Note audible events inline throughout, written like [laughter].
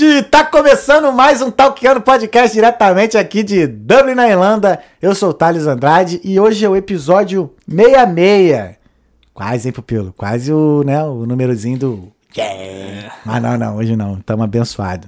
gente! Tá começando mais um Talkando Podcast diretamente aqui de Dublin, na Irlanda. Eu sou o Thales Andrade e hoje é o episódio 66. Quase, hein, Pupilo? Quase o, né, o númerozinho do... Yeah! Mas não, não, hoje não. Tamo abençoado.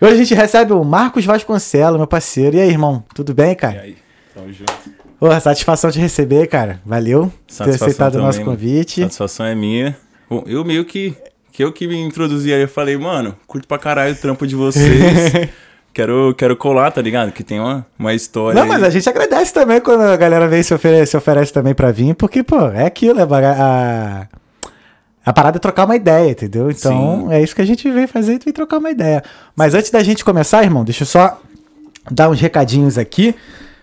Hoje a gente recebe o Marcos Vasconcelos, meu parceiro. E aí, irmão? Tudo bem, cara? E aí, tamo junto. Porra, satisfação de receber, cara. Valeu por ter aceitado o nosso convite. Satisfação é minha. Bom, eu meio que. Que eu que me introduzi aí, eu falei, mano, curto pra caralho o trampo de vocês. [laughs] quero, quero colar, tá ligado? Que tem uma, uma história. Não, aí. mas a gente agradece também quando a galera vem e se oferece, se oferece também pra vir, porque, pô, é aquilo, é a, a parada é trocar uma ideia, entendeu? Então, Sim. é isso que a gente vem fazer, vem trocar uma ideia. Mas antes da gente começar, irmão, deixa eu só dar uns recadinhos aqui.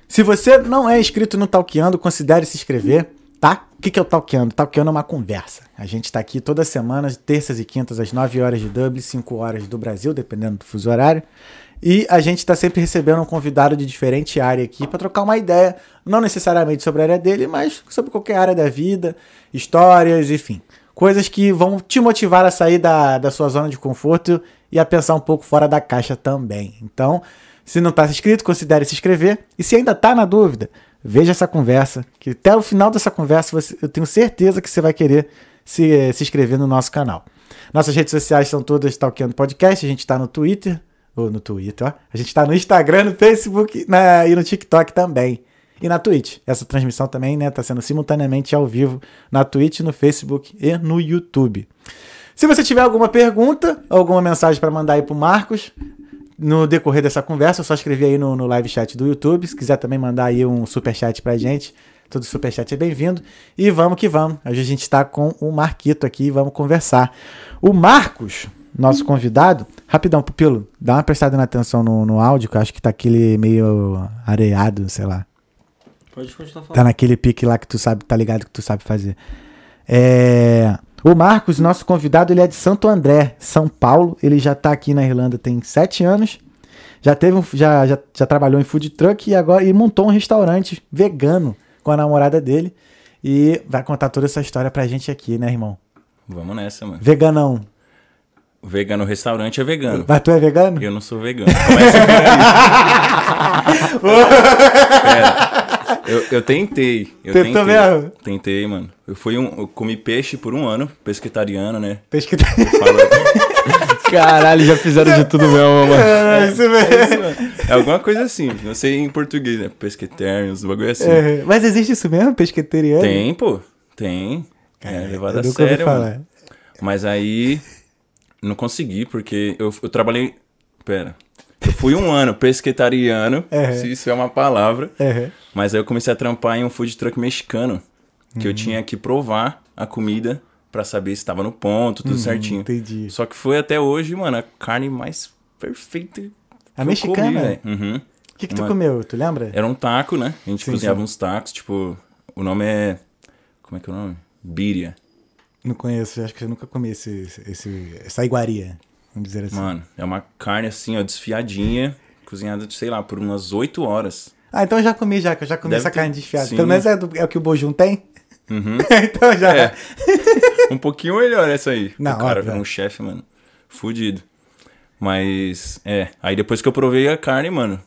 Se você não é inscrito no Talkeando, considere se inscrever, tá? O que, que é o Talkeando? Talkeando é uma conversa. A gente tá aqui toda semana, terças e quintas, às 9 horas de Dublin, 5 horas do Brasil, dependendo do fuso horário. E a gente tá sempre recebendo um convidado de diferente área aqui para trocar uma ideia, não necessariamente sobre a área dele, mas sobre qualquer área da vida, histórias, enfim. Coisas que vão te motivar a sair da, da sua zona de conforto e a pensar um pouco fora da caixa também. Então, se não está inscrito, considere se inscrever. E se ainda está na dúvida, veja essa conversa, que até o final dessa conversa você- eu tenho certeza que você vai querer se, eh, se inscrever no nosso canal. Nossas redes sociais são todas Talkando Podcast, a gente está no Twitter, ou no Twitter, ó. A gente está no Instagram, no Facebook na- e no TikTok também. E na Twitch. Essa transmissão também está né, tá sendo simultaneamente ao vivo na Twitch, no Facebook e no YouTube. Se você tiver alguma pergunta, alguma mensagem para mandar aí pro Marcos, no decorrer dessa conversa, é só escrever aí no, no live chat do YouTube. Se quiser também mandar aí um superchat pra gente, todo superchat é bem-vindo. E vamos que vamos. Hoje a gente está com o Marquito aqui e vamos conversar. O Marcos, nosso convidado, rapidão, Pupilo, dá uma prestada na atenção no, no áudio, que eu acho que tá aquele meio areado, sei lá. Pode continuar falando. Tá naquele pique lá que tu sabe, tá ligado que tu sabe fazer. É, O Marcos, nosso convidado, ele é de Santo André, São Paulo. Ele já tá aqui na Irlanda tem sete anos. Já teve um, já, já, já trabalhou em food truck e agora e montou um restaurante vegano com a namorada dele. E vai contar toda essa história pra gente aqui, né, irmão? Vamos nessa, mano. Veganão. O vegano restaurante é vegano. Mas tu é vegano? Eu não sou vegano. Começa por aí. [laughs] Pera. Eu, eu tentei. Eu Tentou tentei. mesmo? Tentei, mano. Eu fui um. Eu comi peixe por um ano, pesquetariano, né? Pesquisa. Falou. [laughs] Caralho, já fizeram de tudo mesmo, mano. É, isso mesmo. É alguma coisa assim. Não sei em português, né? Pesqueteriano, uns bagulho assim. É, mas existe isso mesmo, pesqueteriano? Tem, pô. Tem. Cara, é levado a sério, falar. mano. Mas aí não consegui, porque eu, eu trabalhei. Pera. Eu fui um ano pesquetariano, É. se isso é uma palavra. É. Mas aí eu comecei a trampar em um food truck mexicano. Que Uhum. eu tinha que provar a comida pra saber se tava no ponto, tudo certinho. Uhum, entendi. Só que foi até hoje, mano, a carne mais perfeita. A mexicana? Uhum. O que, que tu Uma- comeu? Tu lembra? Era um taco, né? A gente Sim, cozinhava sim. uns tacos, tipo. O nome é. Como é que é o nome? Bíria. Não conheço, acho que eu nunca comi esse, esse, essa iguaria, vamos dizer assim. Mano, é uma carne assim, ó, desfiadinha, cozinhada, sei lá, por umas 8 horas. Ah, então eu já comi já, que eu já comi Deve essa ter- carne desfiada. sim. Pelo menos é, do- é o que o Bojum tem? Uhum. [laughs] então já. É. um pouquinho melhor essa aí. Não, o cara óbvio. é um chefe, mano. Fudido. Mas, é. Aí depois que eu provei a carne, mano,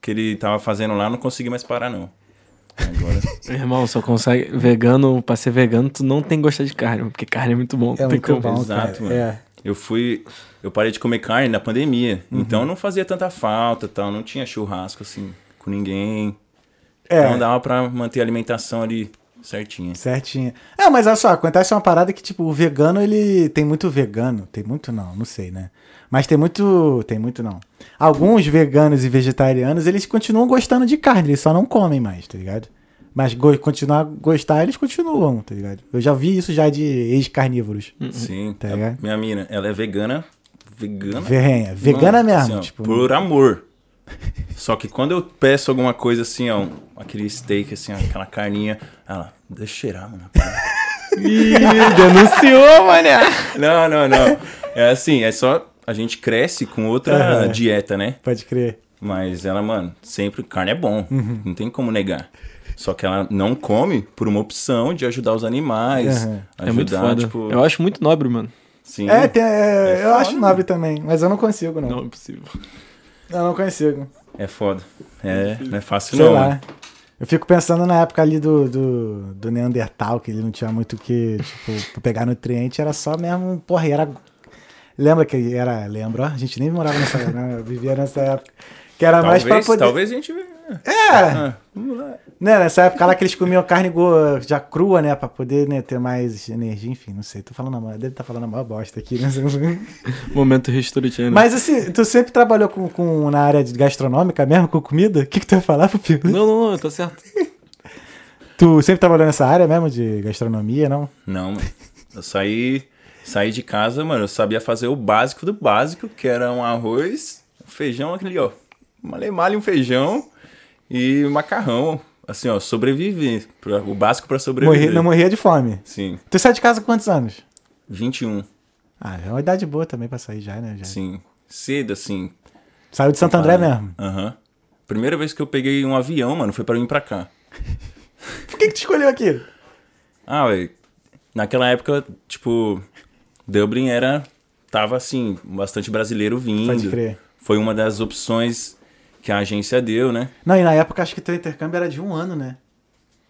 que ele tava fazendo lá, não consegui mais parar, não. Agora. [laughs] Irmão, só consegue. Vegano, pra ser vegano, tu não tem que gostar de carne, porque carne é muito bom. É muito como. bom, Exato, cara. mano. É. Eu fui. Eu parei de comer carne na pandemia. Uhum. Então não fazia tanta falta tal. Não tinha churrasco assim com ninguém. É. Então dava pra manter a alimentação ali certinha. Certinho. É, mas olha só, acontece uma parada que, tipo, o vegano, ele. Tem muito vegano. Tem muito não, não sei, né? Mas tem muito. Tem muito não. Alguns veganos e vegetarianos, eles continuam gostando de carne, eles só não comem mais, tá ligado? Mas go continuar a gostar, eles continuam, tá ligado? Eu já vi isso já de ex-carnívoros. Sim. Tá ligado? minha mina, ela é vegana. Vegana. Verrenha. Vegana Mano, mesmo, assim, ó, tipo. Por amor. Só que quando eu peço alguma coisa assim, ó, um- aquele steak, assim, ó, aquela carninha, ela, deixa eu cheirar, mano. [laughs] Ih, denunciou, mané. Não, não, não. É assim, é só. A gente cresce com outra Aham. dieta, né? Pode crer. Mas ela, mano, sempre carne é bom. Uhum. Não tem como negar. Só que ela não come por uma opção de ajudar os animais. Aham. Ajudar, É muito foda. tipo. Eu acho muito nobre, mano. Sim. É, tem- é, É eu foda, acho nobre também, mas eu não consigo, não. Não é possível. Eu não consigo. É foda. É, não é fácil Sei não. lá. mano. Eu fico pensando na época ali do, do, do Neandertal, que ele não tinha muito o que, tipo, [laughs] pra pegar nutriente, era só mesmo, porra, e era... Lembra que era, lembra, ó, a gente nem morava nessa época, né? Eu vivia nessa época. Que era mais pra Talvez, poder... talvez a gente... É, vamos lá. né, nessa época lá que eles comiam carne já crua, né, pra poder né, ter mais energia, enfim, não sei, tô falando a maior, deve estar falando a maior bosta aqui, né? [laughs] Momento Channel. Mas assim, tu sempre trabalhou com, com, na área de gastronômica mesmo, com comida? O que que tu ia falar, Pupilo? Não, não, não, tá certo. [laughs] Tu sempre trabalhou nessa área mesmo de gastronomia, não? Não, mano. Eu saí, saí de casa, mano, eu sabia fazer o básico do básico, que era um arroz, um feijão, aquele, ó, malemalha, um feijão e macarrão. Assim, ó, sobreviver. pra- O básico pra sobreviver. Morri, não morria de fome. Sim, Tu sai de casa com quantos anos? 21, Ah, é uma idade boa também pra sair já, né? Já. sim. Cedo, assim. Saiu de Santo André mesmo. Aham. Primeira vez que eu peguei um avião, mano, foi pra vir pra cá. [laughs] Por que, que tu escolheu aqui? Ah, ué, naquela época, tipo, Dublin era. Tava assim, bastante brasileiro vindo. Pode crer. Foi uma das opções que a agência deu, né? Não, e na época acho que teu intercâmbio era de um ano, né?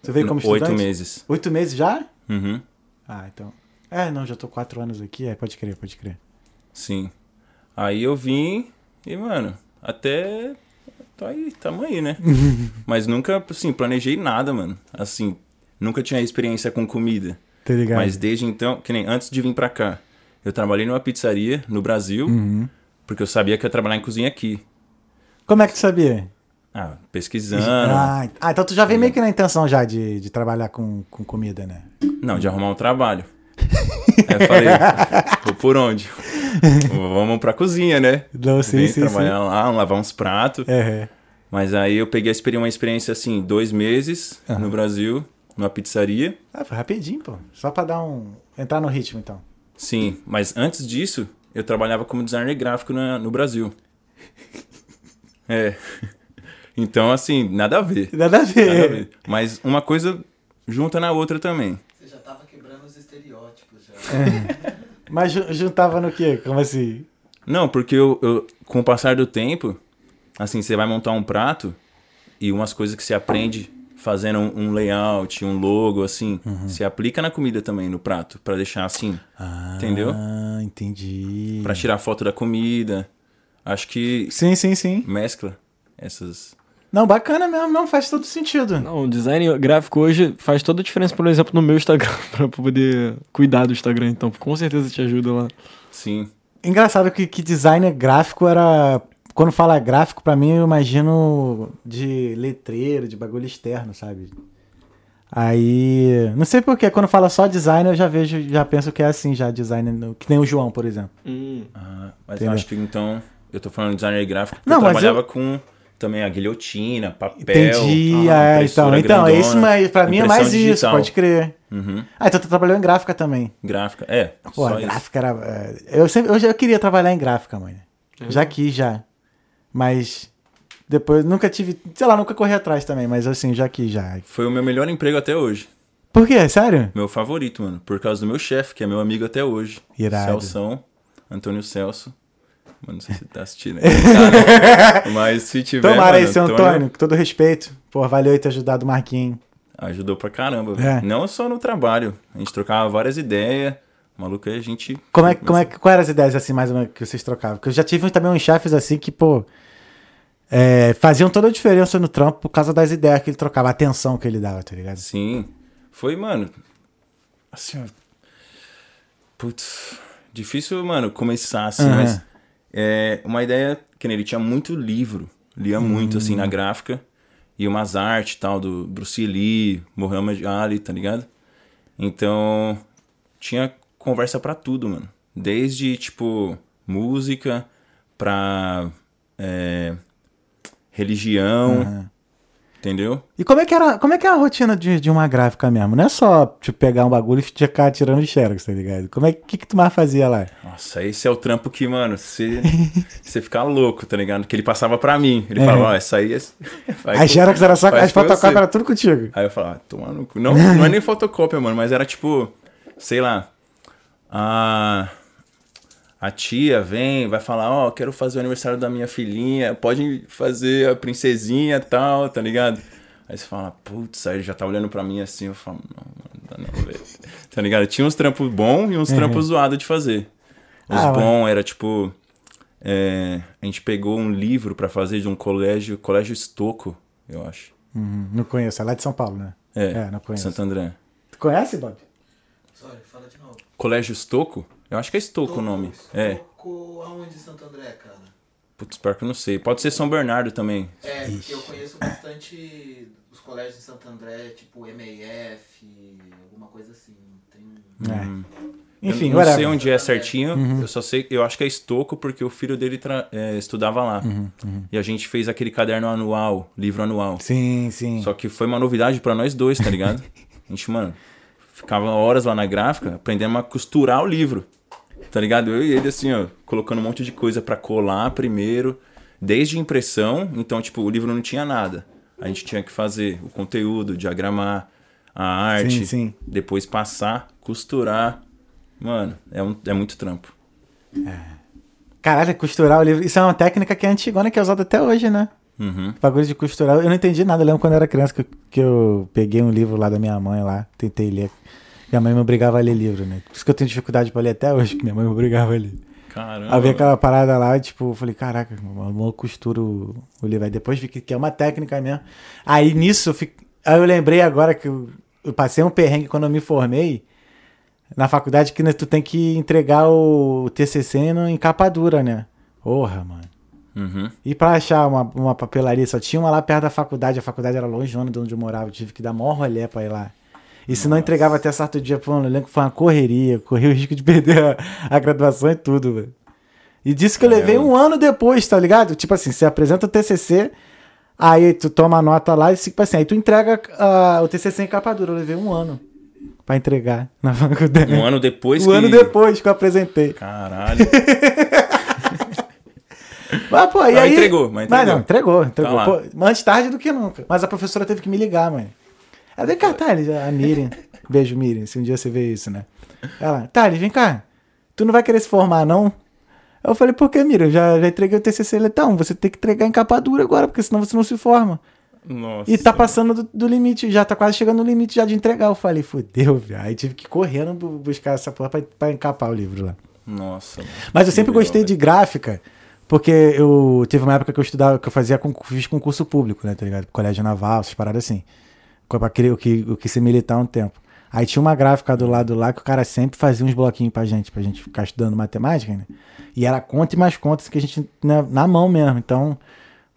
Tu veio como estudante? Oito meses. Oito meses já? Uhum, Ah, então. É, não, já tô quatro anos aqui. É, pode crer, pode crer. sim. Aí eu vim e, mano, até. Tô aí, tamo aí, né? [laughs] Mas nunca, assim, planejei nada, mano. Assim, nunca tinha experiência com comida. Tá ligado? Mas desde então, que nem antes de vir pra cá, eu trabalhei numa pizzaria no Brasil, Uhum. porque eu sabia que ia trabalhar em cozinha aqui. Como é que tu sabia? Ah, pesquisando. Ah, ah, então tu já veio meio que na intenção já de, de trabalhar com, com comida, né? Não, de arrumar um trabalho. [laughs] Aí eu falei, vou por onde? [laughs] Vamos pra cozinha, né? Não, sim, Vem sim, trabalhar lá, lavar uns pratos. É, Mas aí eu peguei uma experiência assim, dois meses Aham. no Brasil, numa pizzaria. Ah, foi rapidinho, pô. Só pra dar um. entrar no ritmo, então. Sim, mas antes disso, eu trabalhava como designer gráfico na- no Brasil. É. [laughs] Então, assim, nada a ver. Nada a ver. Nada a ver. Mas uma coisa junta na outra também. Você já tava quebrando os estereótipos já. Mas ju- juntava no quê? Como assim? Não, porque eu, eu- com o passar do tempo, assim, você vai montar um prato e umas coisas que você aprende fazendo um, um layout, um logo, assim, Uhum. você aplica na comida também, no prato, pra deixar assim, entendeu? Ah, entendi. Pra tirar foto da comida. Acho que Sim, sim, sim. mescla essas. Não, bacana mesmo, não faz todo sentido. Não, o design gráfico hoje faz toda a diferença, por exemplo, no meu Instagram, [laughs] pra poder cuidar do Instagram, então com certeza te ajuda lá. Sim. Engraçado que, que designer gráfico era. Quando fala gráfico, pra mim, eu imagino de letreiro, de bagulho externo, sabe? Aí. Não sei porquê, quando fala só design, eu já vejo, já penso que é assim, já designer. no- Que nem o João, por exemplo. Ah, mas Entendeu? eu acho que então. Eu tô falando de designer gráfico porque Não, eu mas trabalhava eu- com também a guilhotina, papel. Entendi, ah, é, então. impressora Então, é isso, mas pra mim é mais impressão isso, digital. pode crer. Uhum. Ah, então tu trabalhou em gráfica também. Gráfica, é. Pô, só isso. gráfica era. é, Eu sempre eu já queria trabalhar em gráfica, mano. Já quis, já. Mas depois nunca tive. Sei lá, nunca corri atrás também, mas assim, já quis, já. Foi o meu melhor emprego até hoje. Por quê? Sério? Meu favorito, mano. Por causa do meu chefe, que é meu amigo até hoje. Irado. Celção, Antônio Celso. Mano, não sei se tá assistindo aí. Tá, né? [laughs] Mas se tiver. Tomara mano, aí, seu Antônio, com todo respeito. Pô, valeu ter ajudado o Marquinhos. Ajudou pra caramba. É. Não só no trabalho. A gente trocava várias ideias. Maluco, aí a gente. Como é, como é, quais eram as ideias assim, mais ou menos, que vocês trocavam? Porque eu já tive também uns chefes assim que, pô. é, faziam toda a diferença no trampo por causa das ideias que ele trocava, a atenção que ele dava, tá ligado? Sim. Foi, mano. Assim, ó. Putz. Difícil, mano, começar assim, Aham. mas. É uma ideia que nem ele tinha muito livro. Lia muito, assim, Hum. na gráfica. E umas artes tal, do Bruce Lee, Muhammad Ali, tá ligado? Então. Tinha conversa pra tudo, mano. Desde, tipo, música pra. é, religião. Aham. Entendeu? E como é que era, como é que é a rotina de, de uma gráfica mesmo? Não é só tipo, pegar um bagulho e ficar tirando xerox, tá ligado? Como é que, que tu mais fazia lá? Nossa, esse é o trampo que, mano, você [laughs] você fica louco, tá ligado? Que ele passava pra mim. Ele É. falava, ó, essa aí é. [laughs] A com- xerox era só, as fotocópias era tudo contigo. Aí eu falava, ah, toma no cu. Não, não é nem fotocópia, mano, mas era tipo, sei lá. A, a tia vem, vai falar, ó, quero fazer o aniversário da minha filhinha, pode fazer a princesinha e tal, tá ligado? Aí você fala, putz, aí ele já tá olhando pra mim assim, eu falo, não, não dá não, velho. Tá ligado? Tinha uns trampos bons e uns trampos zoados de fazer. Os Ah, bons era tipo. é, a gente pegou um livro pra fazer de um colégio, Colégio Estoco, eu acho. Uhum, não conheço, é lá de São Paulo, né? É, É, não conheço. Santo André. Tu conhece, Bob? Sorry, fala de novo. Colégio Estoco? Eu acho que é Estoco o nome. É. Tocou aonde Santo André, cara? Putz, pior que eu não sei. Pode ser São Bernardo também. É, porque eu conheço bastante os colégios em Santo André, tipo MAF, alguma coisa assim. Tem... É. Hum. Enfim, eu não whatever. sei onde é certinho. Uhum. Eu só sei, eu acho que é Estoco porque o filho dele tra- é, estudava lá. Uhum, E a gente fez aquele caderno anual, livro anual. Sim, sim. Só que foi uma novidade pra nós dois, tá ligado? [laughs] A gente, mano, ficava horas lá na gráfica aprendendo a costurar o livro. Tá ligado? Eu e ele, assim, ó, colocando um monte de coisa pra colar primeiro, desde impressão. Então, tipo, o livro não tinha nada. A gente tinha que fazer o conteúdo, diagramar a arte, Sim, sim. depois passar, costurar. Mano, é, um, é muito trampo. Caralho, costurar o livro. Isso é uma técnica que é antigona, que é usada até hoje, né? Uhum. Bagulho de costurar. Eu não entendi nada. Eu lembro quando eu era criança que, eu- que eu peguei um livro lá da minha mãe lá, tentei ler. Minha mãe me obrigava a ler livro, né? Por isso que eu tenho dificuldade pra ler até hoje, que minha mãe me obrigava a ler. Caramba. Aí veio aquela parada lá, tipo, eu falei, caraca, eu costuro o, o livro. Aí depois vi que, que é uma técnica mesmo. Aí nisso, eu fico... aí eu lembrei agora que eu, eu passei um perrengue quando eu me formei na faculdade que né, tu tem que entregar o TCC no, em capa dura, né? Porra, mano. Uhum. E pra achar uma, uma papelaria, só tinha uma lá perto da faculdade. A faculdade era longe de onde eu morava. Eu tive que dar maior rolê pra ir lá. E se não entregava até certo dia, pô, eu lembro que foi uma correria. Corri o risco de perder a, a graduação e tudo, velho. E disse que eu levei um ano depois, tá ligado? Tipo assim, você apresenta o TCC, aí tu toma a nota lá e, tipo assim, aí tu entrega ah, o TCC em capa dura. Eu levei um ano pra entregar na [laughs] faculdade. Um ano depois Um que... ano depois que eu apresentei. Caralho. [laughs] Mas, pô, e Mas aí... entregou, mas entregou. não, entregou, entregou. Tá. Pô, mas antes tarde do que nunca. Mas a professora teve que me ligar, mãe. Ela vem cá, Thales, a Miriam. [laughs] Beijo, Miriam, se um dia você vê isso, né? Ela, Thales, vem cá. Tu não vai querer se formar, não? Eu falei, por que, Miriam? Já, já entreguei o TCC. Ela, então, você tem que entregar em capa dura agora, porque senão você não se forma. Nossa. E tá passando do, do limite, já tá quase chegando no limite já de entregar. Eu falei, fudeu, viado. Aí tive que ir correndo bu- buscar essa porra pra, pra encapar o livro lá. Nossa. Mas eu sempre legal, gostei de gráfica, porque eu teve uma época que eu estudava, que eu fazia fiz concurso público, né, tá ligado? Colégio naval, essas paradas assim. Pra querer- O que, o que ser militar um tempo. Aí tinha uma gráfica do lado lá que o cara sempre fazia uns bloquinhos pra gente, pra gente ficar estudando matemática, né? E era conta e mais contas que a gente, na, na mão mesmo. Então,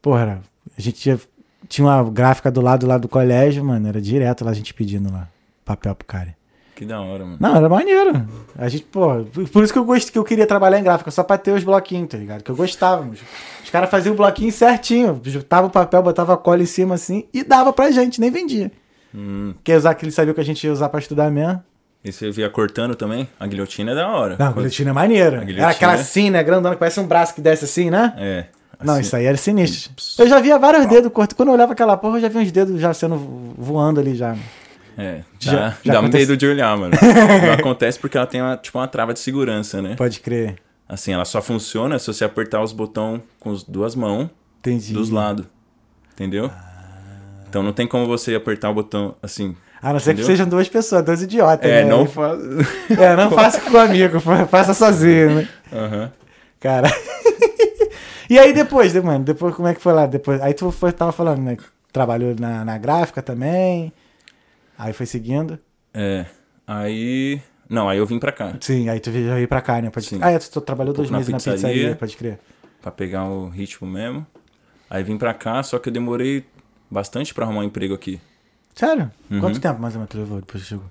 porra, a gente tinha, tinha uma gráfica do lado lá do colégio, mano, era direto lá a gente pedindo lá papel pro cara. Que da hora, mano. Não, era maneiro. A gente, pô, por isso que eu gosto que eu queria trabalhar em gráfica, só pra ter os bloquinhos, tá ligado? Que eu gostava. Os, os caras faziam o bloquinho certinho, juntava o papel, botava a cola em cima assim e dava pra gente, nem vendia. Hum. Quer usar que eles sabiam que a gente ia usar pra estudar mesmo? E você via cortando também? A guilhotina é da hora. Não, a guilhotina é maneira. Guilhotina Era aquela é- assim, né? Grandona, que parece um braço que desce assim, né? É. Não, assim. isso aí era sinistro. Eu já via vários dedos cortados. Quando eu olhava aquela porra, eu já via uns dedos já sendo vo- voando ali já. É. Já- Dá, já dá acontece- medo de olhar, mano. Não [laughs] acontece porque ela tem uma, tipo, uma trava de segurança, né? Pode crer. Assim, ela só funciona se você apertar os botões com as duas mãos Entendi. dos lados. Entendeu? Então não tem como você apertar o botão assim. A não ser que Entendeu? sejam duas pessoas, dois idiotas. É, né? não faz. [laughs] É, não [laughs] faça com o amigo, fa- faça sozinho, né? Aham. Cara. e aí depois, mano? Depois, como é que foi lá? Depois, aí tu foi, tava falando, né? que Trabalhou na, na gráfica também. Aí foi seguindo. É. Aí. Não, aí eu vim pra cá. Sim, aí tu veio pra cá, né? Pode... Sim. Ah, é, tu, tu trabalhou Um dois na meses na pizzaria. pizzaria. pode crer. Pra pegar o ritmo mesmo. Aí vim pra cá, só que eu demorei bastante pra arrumar um emprego aqui. Sério? Uhum. Quanto tempo mais ou menos tu levou depois que chegou?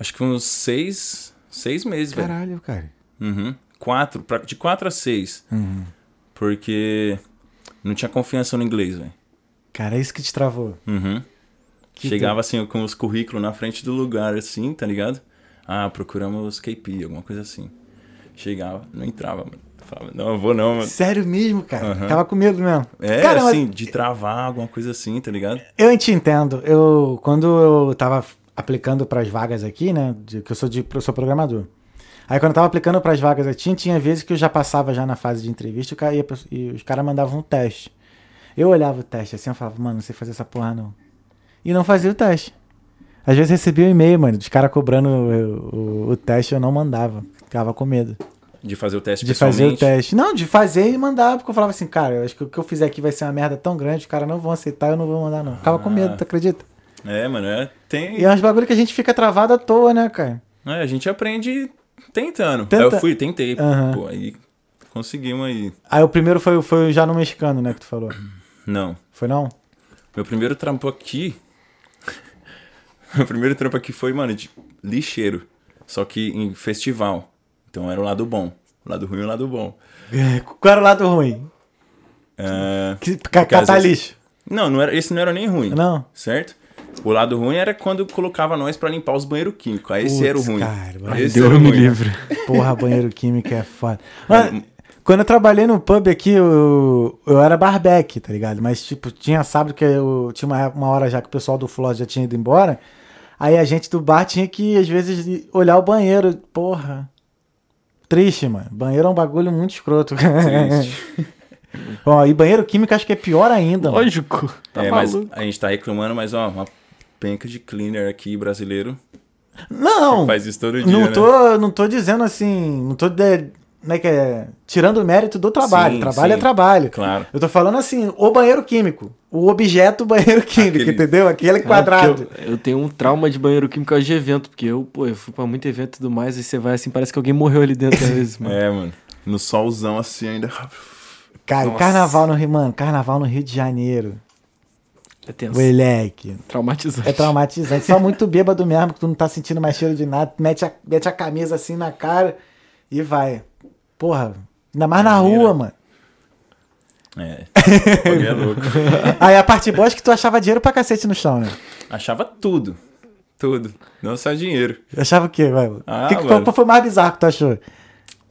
Acho que uns seis. Seis meses, velho. Caralho, cara. Uhum. Quatro. pra- de quatro a seis. Uhum. Porque não tinha confiança no inglês, velho. Cara, é isso que te travou. Uhum. Que Chegava assim com os currículos na frente do lugar, assim, tá ligado? Ah, procuramos KP, alguma coisa assim. Chegava, não entrava, mano. Falava, não, eu vou não, mano. Sério mesmo, cara? Aham. Tava com medo mesmo. É, Cara, mas- assim, de travar, alguma coisa assim, tá ligado? Eu te entendo. Eu, quando eu tava aplicando para as vagas aqui, né? de- que eu sou, de, eu sou programador. Aí quando eu tava aplicando pras vagas aqui, tinha, tinha vezes que eu já passava já na fase de entrevista e, e os caras mandavam um teste. Eu olhava o teste assim, eu falava, mano, não sei fazer essa porra não. E não fazia o teste. Às vezes recebia um e-mail, mano, dos caras cobrando o, o- o teste eu não mandava. Ficava com medo. De fazer o teste De fazer o teste. Não, de fazer e mandar, porque eu falava assim, cara, eu acho que o que eu fizer aqui vai ser uma merda tão grande, os caras não vão aceitar, eu não vou mandar, não. Ficava com medo, tu acredita? É, mano, é. Tem. E é uns bagulho que a gente fica travado à toa, né, cara? É, a gente aprende tentando. Tenta- Aí eu fui, tentei. Aham. Pô, aí conseguimos aí. Aí o primeiro foi, foi já no mexicano, né, que tu falou. Não. Foi não? Meu primeiro trampo aqui. [laughs] Meu primeiro trampo aqui foi, mano, de lixeiro. Só que em festival. Então era o lado bom. O lado ruim e o lado bom. Qual era o lado ruim? É, Que, catar lixo. Não, não era, esse não era nem ruim. Não. Certo? O lado ruim era quando colocava nós pra limpar os banheiros químicos. Aí esse Putz, era o ruim. cara, esse Deus era o me livre. Porra, banheiro químico é foda. Mano, quando eu trabalhei no pub aqui, eu, eu era barbeque, tá ligado? Mas, tipo, tinha sábado que eu tinha uma, uma hora já que o pessoal do Flor já tinha ido embora. Aí a gente do bar tinha que, às vezes, olhar o banheiro. Porra. Triste, mano. Banheiro é um bagulho muito escroto. Triste. [laughs] Ó, e banheiro químico acho que é pior ainda. Lógico. Tá é, mas a gente tá reclamando, mas ó, uma penca de cleaner aqui brasileiro Não, faz isso todo dia, não né? tô, não tô dizendo assim, não tô de, né, que é, tirando o mérito do trabalho. Sim, trabalho é sim. trabalho. Claro. Eu tô falando assim, o banheiro químico. O objeto banheiro [laughs] químico, Aquele- entendeu? Aquele É, quadrado. eu, eu tenho um trauma de banheiro químico de evento, porque eu, pô, eu fui pra muito evento e tudo mais, e você vai assim, parece que alguém morreu ali dentro às vezes, [laughs] mano. É, mano. No solzão assim ainda. [laughs] Cara, Nossa. carnaval no Rio, mano, carnaval no Rio de Janeiro. É tenso. Moleque. Traumatizante. É traumatizante. Só muito bêbado mesmo, que tu não tá sentindo mais cheiro de nada. Mete a, mete a camisa assim na cara e vai. Porra, ainda mais na rua, mano. É. É louco. [laughs] Aí a parte boa é que tu achava dinheiro pra cacete no chão, né? Achava tudo. Tudo. Não só dinheiro. Achava o quê, velho? Ah, que, que, qual foi o mais bizarro que tu achou?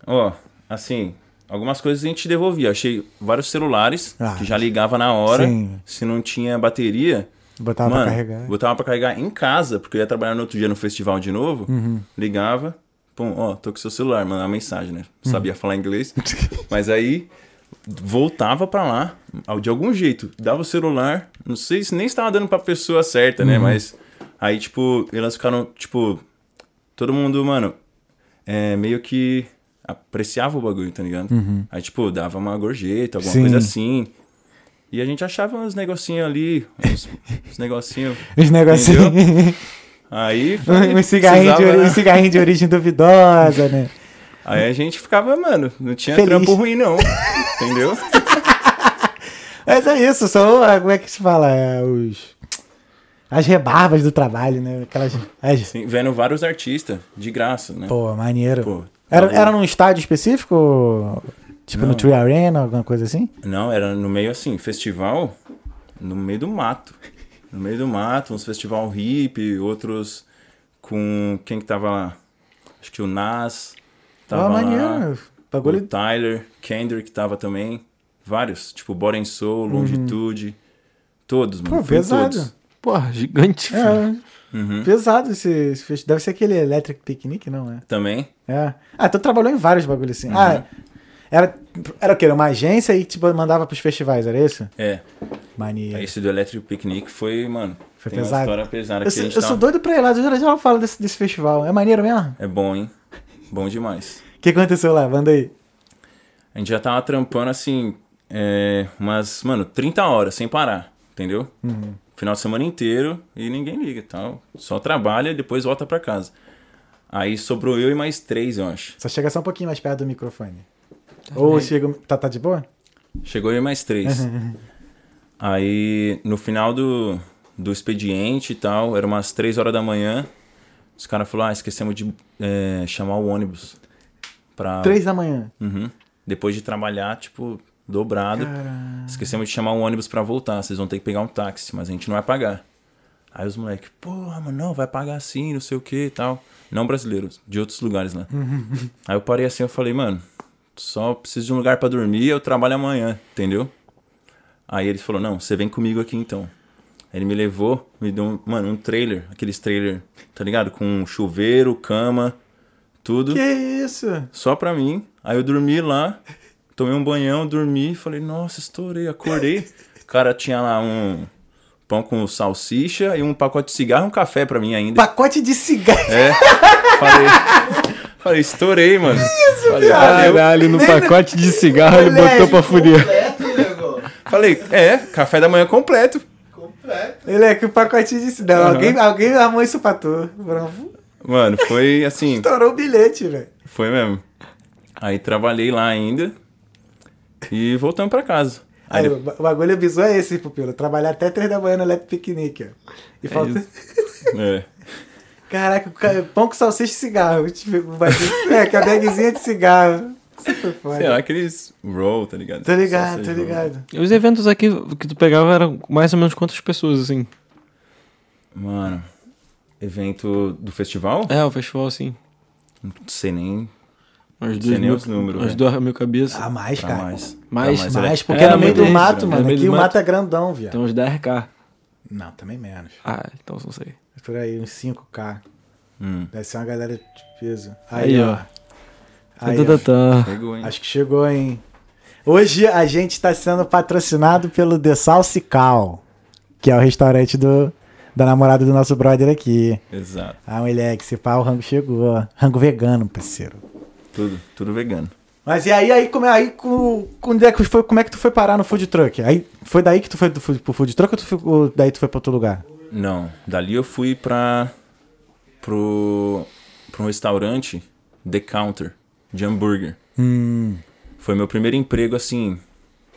Ó, assim, algumas coisas a gente devolvia. Achei vários celulares Ah. que já ligava na hora. Sim. Se não tinha bateria, Botava mano, pra carregar. botava pra carregar em casa, porque eu ia trabalhar no outro dia no festival de novo. Uhum. Ligava, pum, ó, tô com seu celular, mandava mensagem, né? Uhum. Não sabia falar inglês. [laughs] Mas aí voltava pra lá, ao- de algum jeito, dava o celular, não sei se nem estava dando pra pessoa certa, Uhum. né? Mas aí, tipo, elas ficaram, tipo, todo mundo, mano, é, meio que apreciava o bagulho, tá ligado? Aí, tipo, dava uma gorjeta, alguma Uhum. Sim. coisa assim. E a gente achava uns negocinhos ali, uns, uns negocinhos. Os negocinhos. Aí, um cigarrinho de, precisava- ori- um cigarrinho de origem duvidosa, né? Aí a gente ficava, mano, não tinha Feliz. trampo ruim, não. Entendeu? [laughs] Mas é isso, são. ah, Como é que se fala? É, os. As rebarbas do trabalho, né? Aquelas. As, Sim, vendo vários artistas, de graça, né? pô, maneiro. Pô, era, era num estádio específico? Tipo no Não. Tree Arena, alguma coisa assim? Não, era no meio assim, festival, no meio do mato. No meio do mato, uns festival hip, outros com. Quem que tava lá? Acho que o Nas. Tava Ó, lá, maneiro. O Bagulho. Tyler, Kendrick tava também. Vários. Tipo, Body and Soul, Uhum. Longitude. Todos, mano. Pô, fui em pesado. todos. Porra, gigante. É, Uhum. pesado esse, esse festival. Deve ser aquele Electric Picnic, não é? Também. É. Ah, então trabalhou em vários bagulhos assim. Uhum. Ah, era, era o quê? Era uma agência e tipo, mandava pros festivais, era isso? É. Maneiro. Esse do Electric Picnic foi, mano. Foi tem pesado. uma história pesada Eu, sou- eu tá... sou doido pra ir lá, já já falo desse, desse festival. É maneiro mesmo? É bom, hein? Bom demais. O que aconteceu lá? Manda aí. A gente já tava trampando assim, é, umas, mano, 30 horas sem parar, entendeu? Uhum. Final de semana inteiro e ninguém liga, tal. Só trabalha e depois volta pra casa. Aí sobrou eu e mais três, eu acho. Só chega só um pouquinho mais perto do microfone. Ou chega. Tá, tá de boa? Chegou eu e mais três. [laughs] Aí, no final do, do expediente e tal, era umas três horas da manhã, os caras falaram, ah, esquecemos de é, chamar o ônibus. Pra... Três da manhã. Uhum. Depois de trabalhar, tipo, dobrado. Caralho. Esquecemos de chamar um ônibus pra voltar. Vocês vão ter que pegar um táxi, mas a gente não vai pagar. Aí os moleques, porra, mano, não, vai pagar sim, não sei o que e tal. Não brasileiros, de outros lugares lá. Aí eu parei assim, eu falei, mano, só preciso de um lugar pra dormir eu trabalho amanhã, entendeu? Aí ele falou, não, você vem comigo aqui então. Aí ele me levou, me deu, um, mano, um trailer, aqueles trailer, tá ligado? Com chuveiro, cama, tudo. Que isso? Só pra mim. Aí eu dormi lá, tomei um banhão, dormi, falei, nossa, estourei, acordei. O cara tinha lá um pão com salsicha e um pacote de cigarro e um café pra mim ainda. Pacote de cigarro. É. Falei, [laughs] falei, estourei, mano. falei, valeu. Caralho, no pacote de cigarro ele botou pra fuder. Completo, nego. Falei, é, café da manhã completo. Completo. Ele é que o pacotinho de cigarro. Aham. Alguém, alguém armou isso pra tu. Bravo. Mano, foi assim, Estourou o bilhete, velho. foi mesmo. Aí trabalhei lá ainda e voltamos pra casa. Aí Aí, o ba- o bagulho bizarro é esse, Pupilo. Trabalhar até 3 da manhã no Eletro Piquenique, ó. E falta... é, Caraca, pão com salsicha e cigarro. Tipo, o bagulho- É, a bagzinha de cigarro. Sei lá, aqueles roll, tá ligado? Tô ligado, roll. ligado. E Os eventos aqui que tu pegava eram mais ou menos quantas pessoas, assim? Mano, evento do festival? É, o festival, assim. Não sei nem Umas duas nem mil, os números, umas velho. duas mil cabeças. Ah, mais, pra cara. mais. Mais? Pra Mais, era- porque É, é no meio do é mato, mano. no meio Aqui do o mato. mato é grandão, viado. Tem uns 10k. Não, também menos. Ah, então não sei. Por aí, uns 5K. Hum, Deve ser uma galera de peso. Aí, ó. Aí, ó. tá, tá. hein? Acho que chegou, hein? Hoje a gente está sendo patrocinado pelo The Salsical, que é o restaurante do, da namorada do nosso brother aqui. Exato. Ah, moleque, se pá, o rango chegou. Rango vegano, parceiro. Tudo, tudo vegano. Mas e aí, aí, como é, aí com, com, onde é que foi, como é que tu foi parar no food truck? Aí, foi daí que tu foi do food- pro food truck ou, tu ou daí tu foi pra outro lugar? Não, dali eu fui pra. pro. pra um restaurante The Counter, de hambúrguer. Hum, Foi meu primeiro emprego, assim.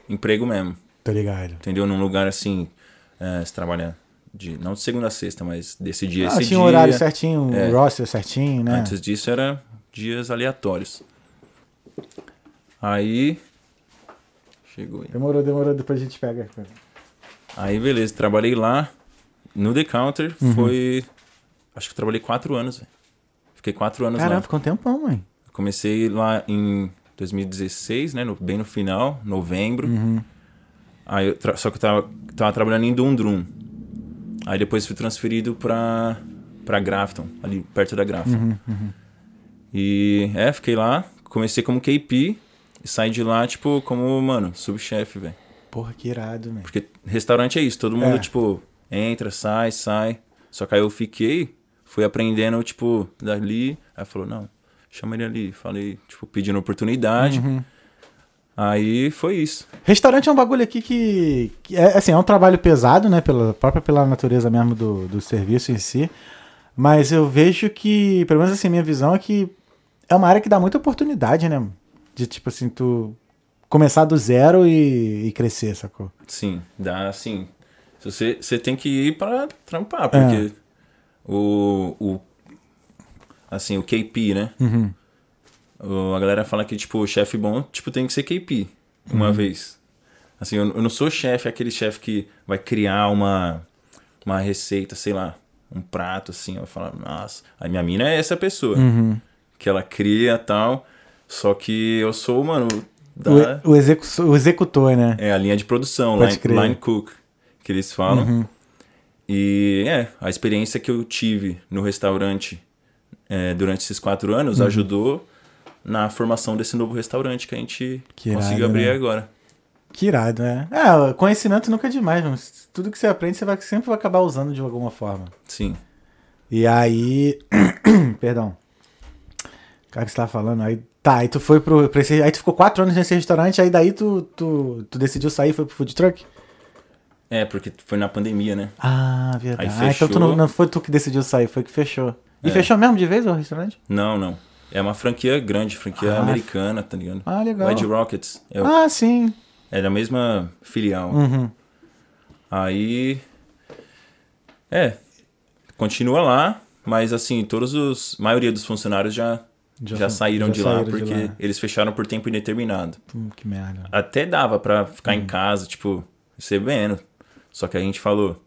Emprego mesmo. tô ligado. Entendeu? Num lugar assim. É, você trabalha de. Não de segunda a sexta, mas desse dia Ah, esse tinha dia. um horário certinho, um É. roster certinho, né? Antes disso era dias aleatórios. Aí. Chegou aí. Demorou, demorou, depois a gente pega. Aí, beleza, trabalhei lá. No The Counter Uhum. foi. Acho que eu trabalhei quatro anos, velho. Fiquei quatro anos Caramba, lá. ficou um tempão, mãe. Comecei lá em 2016, né? no- bem no final, novembro. Uhum. Aí Só que eu tava, tava trabalhando em Dundrum. Aí depois fui transferido pra, pra Grafton, ali perto da Grafton. Uhum, E é, fiquei lá. Comecei como KP e saí de lá, tipo, como, mano, subchefe, velho. Porra, que irado, velho. Porque restaurante é isso, todo mundo, É. tipo, entra, sai, sai. Só que aí eu fiquei, fui aprendendo, tipo, dali. Aí falou, não, chama ele ali. Falei, tipo, pedindo oportunidade. Uhum. Aí foi isso. Restaurante é um bagulho aqui que, que é assim, é um trabalho pesado, né, pela própria pela natureza mesmo do, do serviço em si. Mas eu vejo que, pelo menos assim, minha visão é que é uma área que dá muita oportunidade, né? De tipo assim, tu começar do zero e, e crescer, sacou? Sim, dá assim. Se Você, você tem que ir pra trampar, porque o, o. Assim, o KP, né? Uhum. O- a galera fala que, tipo, o chefe bom, tipo, tem que ser KP uma vez. Assim, eu, eu não sou chefe, aquele chefe que vai criar uma, uma receita, sei lá, um prato, assim, eu falo, nossa, a minha mina é essa pessoa, Uhum. que ela cria tal, só que eu sou, mano, da, O, o, execu o executor, né? é a linha de produção, line. Uhum. line cook, que eles falam. E é, a experiência que eu tive no restaurante é, durante esses quatro Uhum. anos ajudou na formação desse novo restaurante que a gente Que conseguiu irado, abrir né? agora. Que irado, né? É, conhecimento nunca é demais, mano. Tudo que você aprende, você vai, sempre vai acabar usando de alguma forma. Sim. E aí. [clears throat] Perdão. Cara, que você tava falando? Aí. Tá, aí tu foi pro. esse- aí tu ficou quatro anos nesse restaurante, aí daí tu, tu, tu decidiu sair e foi pro food truck? É, porque foi na pandemia, né? Ah, verdade. Ah, então tu não, não foi tu que decidiu sair, foi que fechou. E É. fechou mesmo de vez o restaurante? Não, não. É uma franquia grande, franquia Ah, americana, tá ligado? Ah, legal. Red Rockets. É, o- Ah, sim. é da mesma filial. Uhum. Aí. É. Continua lá, mas assim, todos os. A maioria dos funcionários já, Já já, saíram já de lá, saíram de porque lá. eles fecharam por tempo indeterminado. Hum, que merda. Até dava pra ficar Hum. em casa, tipo, recebendo. Só que a gente falou: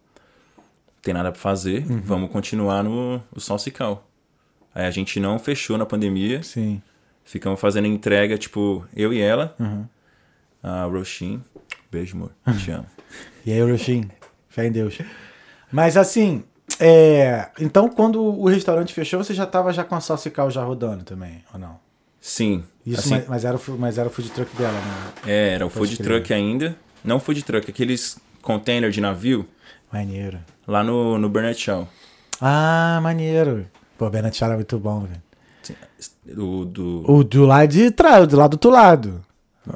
tem nada pra fazer, Uhum. vamos continuar no, no Salsical. Aí a gente não fechou na pandemia, Sim. ficamos fazendo entrega, tipo, eu e ela, Uhum. a Roshin. Beijo, amor. [laughs] Te amo. E aí, Urushin? Fé em Deus. Mas assim, É, então, quando o restaurante fechou, você já tava já com a Salsical já rodando também, ou não? Sim. Isso, assim, mas, mas era, mas era o food truck dela, né? É, era o food truck ainda. Não food truck, aqueles container de navio Maneiro. lá no, no Burnett Shaw. Ah, maneiro. Pô, Bernard Shaw é muito bom, velho. O do. O do lado de trás, do lado do outro lado.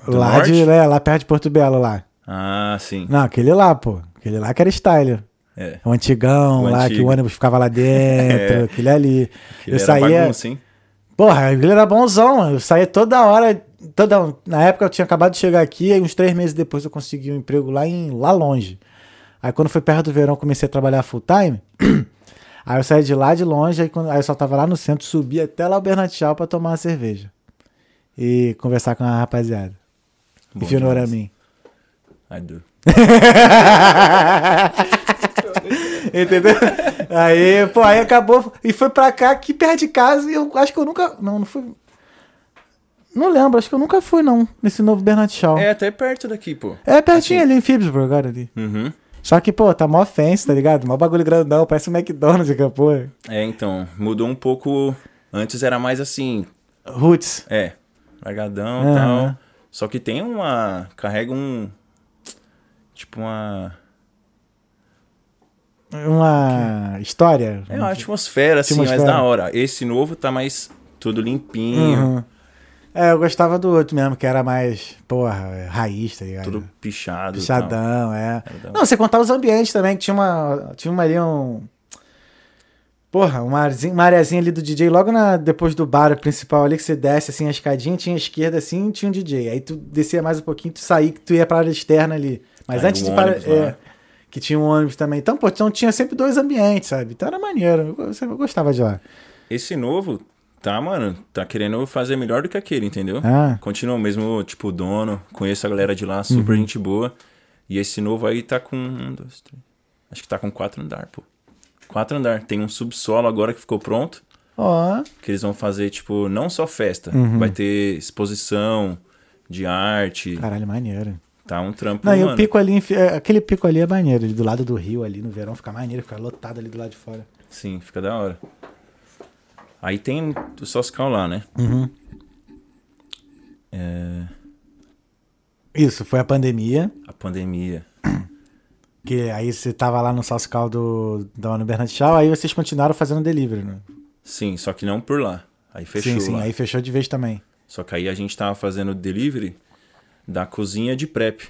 Do lá norte? de, né, lá perto de Porto Belo, lá. Ah, sim. Não, aquele lá, pô. Aquele lá que era style. É. O antigão O lá, que antigo. o ônibus ficava lá dentro, [laughs] É. aquele ali. Aquele eu era saía. bagunça, hein? Porra, ele era bonzão. Eu saía toda hora. Toda... Na época eu tinha acabado de chegar aqui, aí uns três meses depois eu consegui um emprego lá em lá longe. Aí quando foi perto do verão, comecei a trabalhar full time. [clears throat] aí eu saí de lá de longe, aí, quando... aí eu só tava lá no centro, subi até lá o Bernat Shaw pra tomar uma cerveja. E conversar com a rapaziada. Bom e Fionora a mim. Ai, do- [laughs] Entendeu? Aí, pô, aí acabou. E foi pra cá, aqui perto de casa, e eu acho que eu nunca. Não, não fui. Não lembro, acho que eu nunca fui, não, nesse novo Bernard Shaw. É até perto daqui, pô. É pertinho Assim. ali em Phibsborough agora ali. Uhum. Só que, pô, tá mó fence, tá ligado? Mó bagulho grandão, parece um McDonald's, aqui, pô. É, então, mudou um pouco. Antes era mais assim, Roots. é, largadão e tal. Só que tem uma. Carrega um. Tipo uma. Uma história. É uma atmosfera, assim, mais Atmosfera. da hora. Esse novo tá mais tudo limpinho, Uhum. É, eu gostava do outro mesmo, que era mais, porra, raiz, tá ligado? tudo pichado. Pichadão, é. Era. Não, você contava os ambientes também, que tinha uma. Tinha uma ali um. Porra, uma, arezinha, uma areazinha ali do DJ, logo na, depois do bar principal ali, que você desce assim a escadinha, tinha a esquerda assim tinha um DJ. Aí tu descia mais um pouquinho, tu saía, que tu ia pra área externa ali. Mas Aí antes de ônibus lá. É, que tinha um ônibus também. Então, pô, então tinha sempre dois ambientes, sabe? Então era maneiro. Eu, sempre gostava de lá. Esse novo, tá, mano, tá querendo fazer melhor do que aquele, entendeu? Ah. Continua o mesmo, tipo, dono. Conheço a galera de lá, super Uhum. gente boa. E esse novo aí tá com um, dois, três. Acho que tá com quatro andar, pô. Quatro andar. Tem um subsolo agora que ficou pronto. Ó. Que eles vão fazer, tipo, não só festa. Uhum. Vai ter exposição de arte. Caralho, maneiro. Tá um trampo, Não, e mano. o pico ali, é, aquele pico ali é maneiro, ali do lado do rio ali no verão fica maneiro, fica lotado ali do lado de fora. Sim, fica da hora. Aí tem o Soscal lá, né? Uhum. É, Isso, foi a pandemia, a pandemia. que aí você tava lá no Salsical do, do no Bernard Shaw, aí vocês continuaram fazendo delivery, né? Sim, só que não por lá. Aí fechou sim, sim, lá. aí fechou de vez também. Só que aí a gente tava fazendo delivery da cozinha de prep.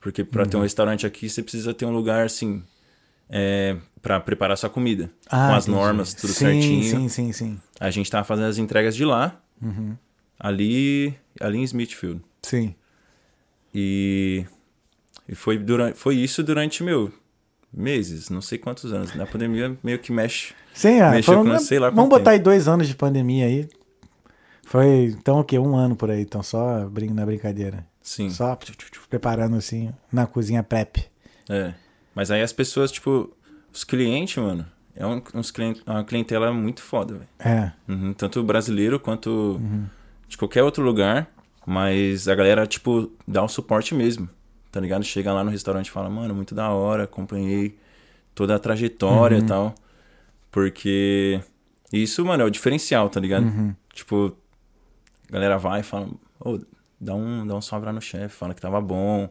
Porque pra ter um restaurante aqui, você precisa ter um lugar assim. É, para preparar sua comida. com as Ah, entendi. normas, tudo sim, certinho. Sim, sim, sim. A gente tava fazendo as entregas de lá. Uhum. Ali, ali em Smithfield. Sim. E, e foi, durante, foi isso durante, meu, meses, não sei quantos anos. Na pandemia meio que mexe. Sim, ah, Mexeu foram- com sei lá vamos botar aí dois anos de pandemia aí. Foi, então o quê? Um ano por aí, então só brin na brincadeira. Sim. Só preparando assim, na cozinha prep. É. Mas aí as pessoas, tipo, os clientes, mano, é um, uns cliente, uma clientela muito foda, velho. É. Uhum, tanto brasileiro quanto de qualquer outro lugar. Mas a galera, tipo, dá o suporte mesmo. Tá ligado? Chega lá no restaurante e fala, mano, muito da hora, acompanhei toda a trajetória e tal. Porque isso, mano, é o diferencial, tá ligado? Tipo, a galera vai e fala, ô, dá um, dá um salve lá no chefe, fala que tava bom.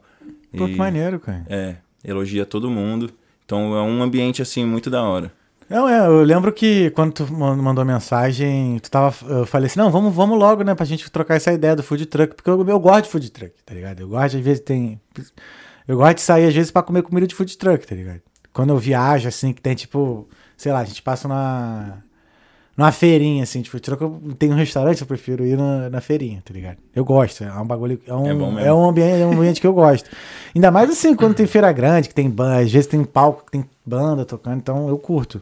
Pô, que E- maneiro, cara. é, elogia todo mundo. Então é um ambiente assim muito da hora. Não, é, eu lembro que quando tu man- mandou mensagem, tu tava, eu falei assim, não, vamos, vamos logo, né, pra gente trocar essa ideia do food truck, porque eu, eu gosto de food truck, tá ligado? Eu gosto, às vezes, tem... Eu gosto de sair, às vezes, pra comer comida de food truck, tá ligado? Quando eu viajo, assim, que tem, tipo, sei lá, a gente passa na... Numa feirinha, assim, de truck, eu tenho um restaurante, eu prefiro ir na, na feirinha, tá ligado? Eu gosto, é um bagulho, é um, É é um ambiente, é um ambiente que eu gosto. Ainda mais assim, quando tem feira grande, que tem banda, às vezes tem palco, que tem banda tocando, então eu curto.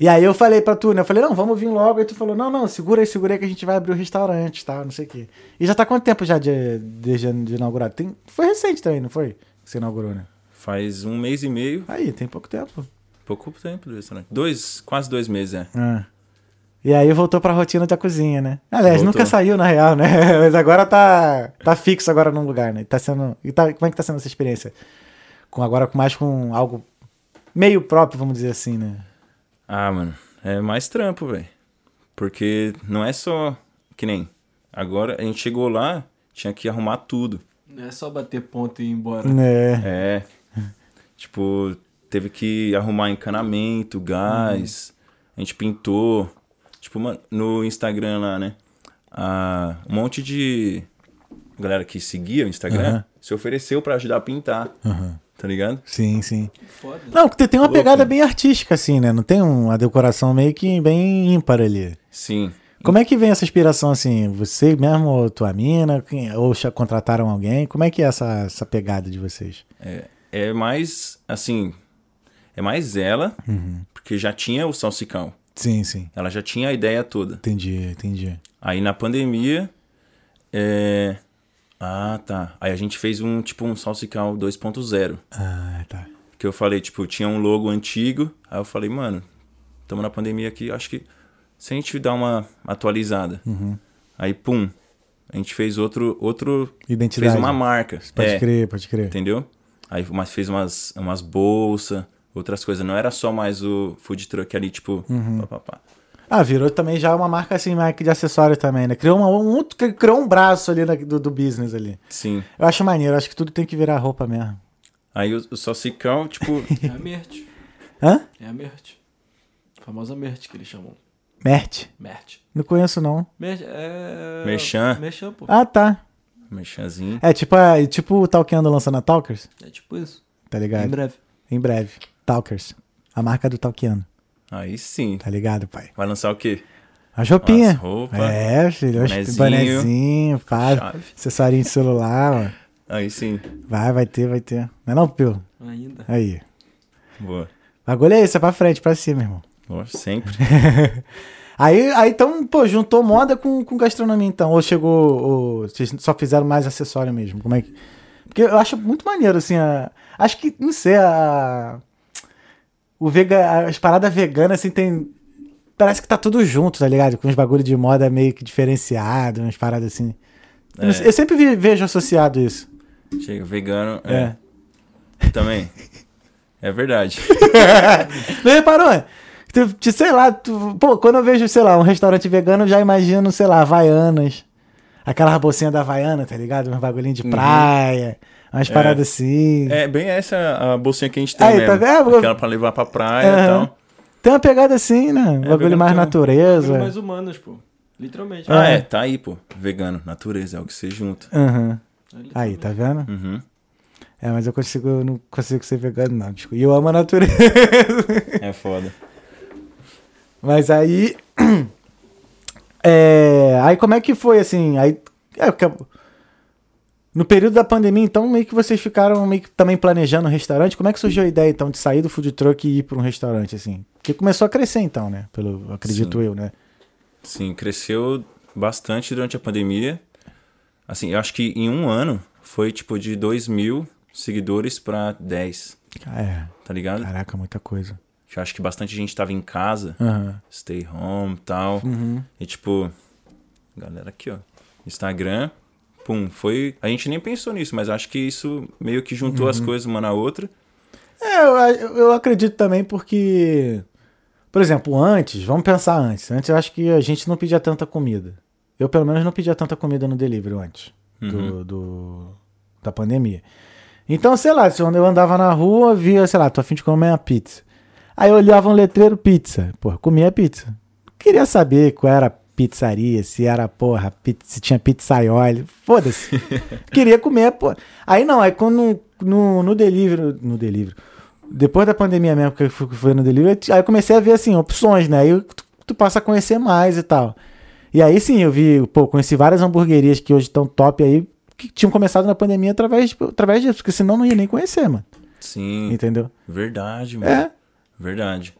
E aí eu falei pra tu, né? Eu falei, não, vamos vir logo. Aí tu falou, não, não, segura aí, segura aí que a gente vai abrir o restaurante, tá? Não sei o quê. E já tá quanto tempo já de, desde de inaugurado? Tem, foi recente também, não foi? Que você inaugurou, né? Faz um mês e meio, Aí, tem pouco tempo. Pouco tempo do restaurante. Dois, quase dois meses, é. Ah. E aí voltou pra rotina da cozinha, né? Aliás, Voltou. nunca saiu, na real, né? [laughs] Mas agora tá, tá fixo agora num lugar, né? Tá sendo. E tá, como é que tá sendo essa experiência? Com, agora com mais com algo meio próprio, vamos dizer assim, né? Ah, mano, é mais trampo, velho. Porque não é só que nem. Agora a gente chegou lá, tinha que arrumar tudo. Não é só bater ponto e ir embora. É. É. tipo, teve que arrumar encanamento, gás. A gente pintou. Tipo, mano, no Instagram lá, né? Ah, um monte de galera que seguia o Instagram Aham. se ofereceu pra ajudar a pintar. Aham. Tá ligado? Sim, sim. Foda. Não, porque tem uma Louco, pegada né? bem artística, assim, né? Não tem uma decoração meio que bem ímpar ali. Sim. Como é que vem essa inspiração, assim? Você mesmo ou tua mina? Ou já contrataram alguém? Como é que é essa, essa pegada de vocês? É, é mais, assim, é mais ela, porque já tinha o salsicão. Sim, sim. Ela já tinha a ideia toda. Entendi, entendi. Aí na pandemia, é... Ah, tá. Aí a gente fez um, tipo, um salsicão 2.0. Ah, tá. Que eu falei, tipo, tinha um logo antigo. Aí eu falei, mano, estamos na pandemia aqui, acho que se a gente dar uma atualizada. Aí, pum, a gente fez outro, outro Identidade. fez uma marca. Pode é, crer, pode crer. Entendeu? Aí mas fez umas, umas bolsas, outras coisas. Não era só mais o food truck ali, tipo, Uhum. pá, pá, pá. Ah, virou também já uma marca assim, marca de acessório também, né? Criou, uma, um, outro- criou um braço ali da- do, do business ali. Sim. Eu acho maneiro, acho que tudo tem que virar roupa mesmo. Aí o, o salsicão, tipo, [laughs] É a Mert. Hã? É a Mert. A famosa Mert que eles chamam. Mert? Mert. Não conheço, não. Mert é. Merchan. Merchan, pô. Ah, tá. merchanzinho. É tipo, a- tipo o Talkando lançando a Talkers, É tipo isso. tá Em ligado? breve. Em breve. Talkers. A marca do Talkando, Aí sim. tá ligado, pai? Vai lançar o quê? As roupinhas. As roupas. É, filho. Bonezinho, bonezinho, pá. de celular, mano. Aí sim. Vai, vai ter, vai ter. Não é não, Pio? Ainda. Aí. Boa. Bagulho é esse, é pra frente, pra cima, irmão. Boa, sempre. [laughs] Aí, aí então, pô, juntou moda com, com gastronomia, então. Ou chegou. Ou vocês só fizeram mais acessório mesmo? Como é que. Porque eu acho muito maneiro, assim. A, acho que, não sei, a. O vega, as paradas veganas, assim, tem. Parece que tá tudo junto, tá ligado? Com os bagulho de moda meio que diferenciado, umas paradas assim. Eu, É. sei, eu sempre vi- vejo associado isso. Chega, vegano. É. É. Também. É verdade. [laughs] Não reparou? Tu, sei lá, tu- pô, quando eu vejo, sei lá, um restaurante vegano, eu já imagino, sei lá, Havaianas. Aquela bolsinha da Havaiana, tá ligado? Uns bagulhinho de praia, umas paradas assim. Uhum. É bem essa a bolsinha que a gente tem Aí, tá mesmo. vendo? Aquela pra levar pra praia e Aham. tal. Tem uma pegada assim, né? Um bagulho mais tem um- natureza. Bagulho mais humanos, pô. Literalmente. Ah, É. é. Tá aí, pô. Vegano. Natureza, é o que você junta. Aham. Ali Aí, tá vendo? Uhum. É, mas eu consigo, eu não consigo ser vegano, não. E eu amo a natureza. [laughs] É foda. Mas aí. [clears throat] É, aí como é que foi assim? Aí, é, que- no período da pandemia, então, meio que vocês ficaram meio que também planejando um restaurante. Como é que surgiu a ideia, então, de sair do food truck e ir para um restaurante, assim? Porque começou a crescer, então, né? Pelo, acredito Sim. eu, né? Sim, cresceu bastante durante a pandemia. Assim, eu acho que em um ano foi tipo de 2 mil seguidores pra 10, É, tá ligado? caraca, muita coisa. Eu acho que bastante gente tava em casa, Aham. stay home e tal. Uhum. E tipo, galera aqui, ó. Instagram, pum, foi. A gente nem pensou nisso, mas acho que isso meio que juntou Uhum. as coisas uma na outra. É, eu, eu acredito também porque, por exemplo, antes, vamos pensar antes. Antes eu acho que a gente não pedia tanta comida. Eu, pelo menos, não pedia tanta comida no delivery antes do, do- da pandemia. Então, sei lá, se eu andava na rua, via, sei lá, tô afim de comer uma pizza. Aí eu olhava um letreiro pizza. Porra, comia pizza. Queria saber qual era a pizzaria, se era, porra, se tinha pizzaioli. Foda-se. [laughs] Queria comer, pô. Aí não, aí quando no, no delivery, no delivery, depois da pandemia mesmo que eu fui, fui no delivery, aí eu comecei a ver, assim, opções, né? Aí tu, tu passa a conhecer mais e tal. E aí sim, eu vi, pô, conheci várias hamburguerias que hoje estão top aí, que tinham começado na pandemia através, através disso, porque senão não ia nem conhecer, mano. Sim, Entendeu? verdade, mano. É. Verdade.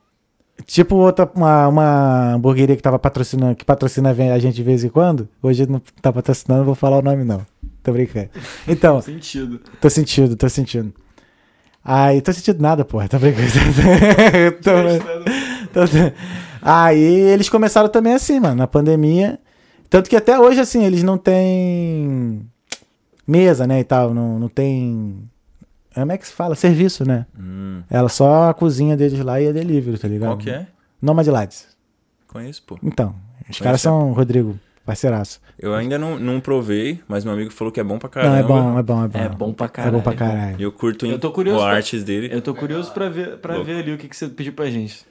Tipo outra, uma, uma hamburgueria que tava patrocinando, que patrocina a gente de vez em quando. Hoje não tá patrocinando, não vou falar o nome não. Tô brincando. Então, [laughs] Sentido. tô sentindo, tô sentindo. Aí, tô sentindo nada, porra, tá brincando. [laughs] Tô- tô- Aí eles começaram também assim, mano, na pandemia. Tanto que até hoje, assim, eles não têm mesa, né, e tal, não, não tem Como é que se fala? Serviço, né? Hum, Ela só a cozinha deles lá e é delivery, tá ligado? qual que é? Nomadlades. Conheço, pô. Então, os caras são, Rodrigo, parceiraço. Eu ainda não, não provei, mas meu amigo falou que é bom pra Não, caramba. é bom, é bom, é bom. É bom pra É caralho. bom pra caralho. E eu curto Eu tô curioso o pra- artes dele. Eu tô curioso pra ver, pra ver ali o que, que você pediu pra gente.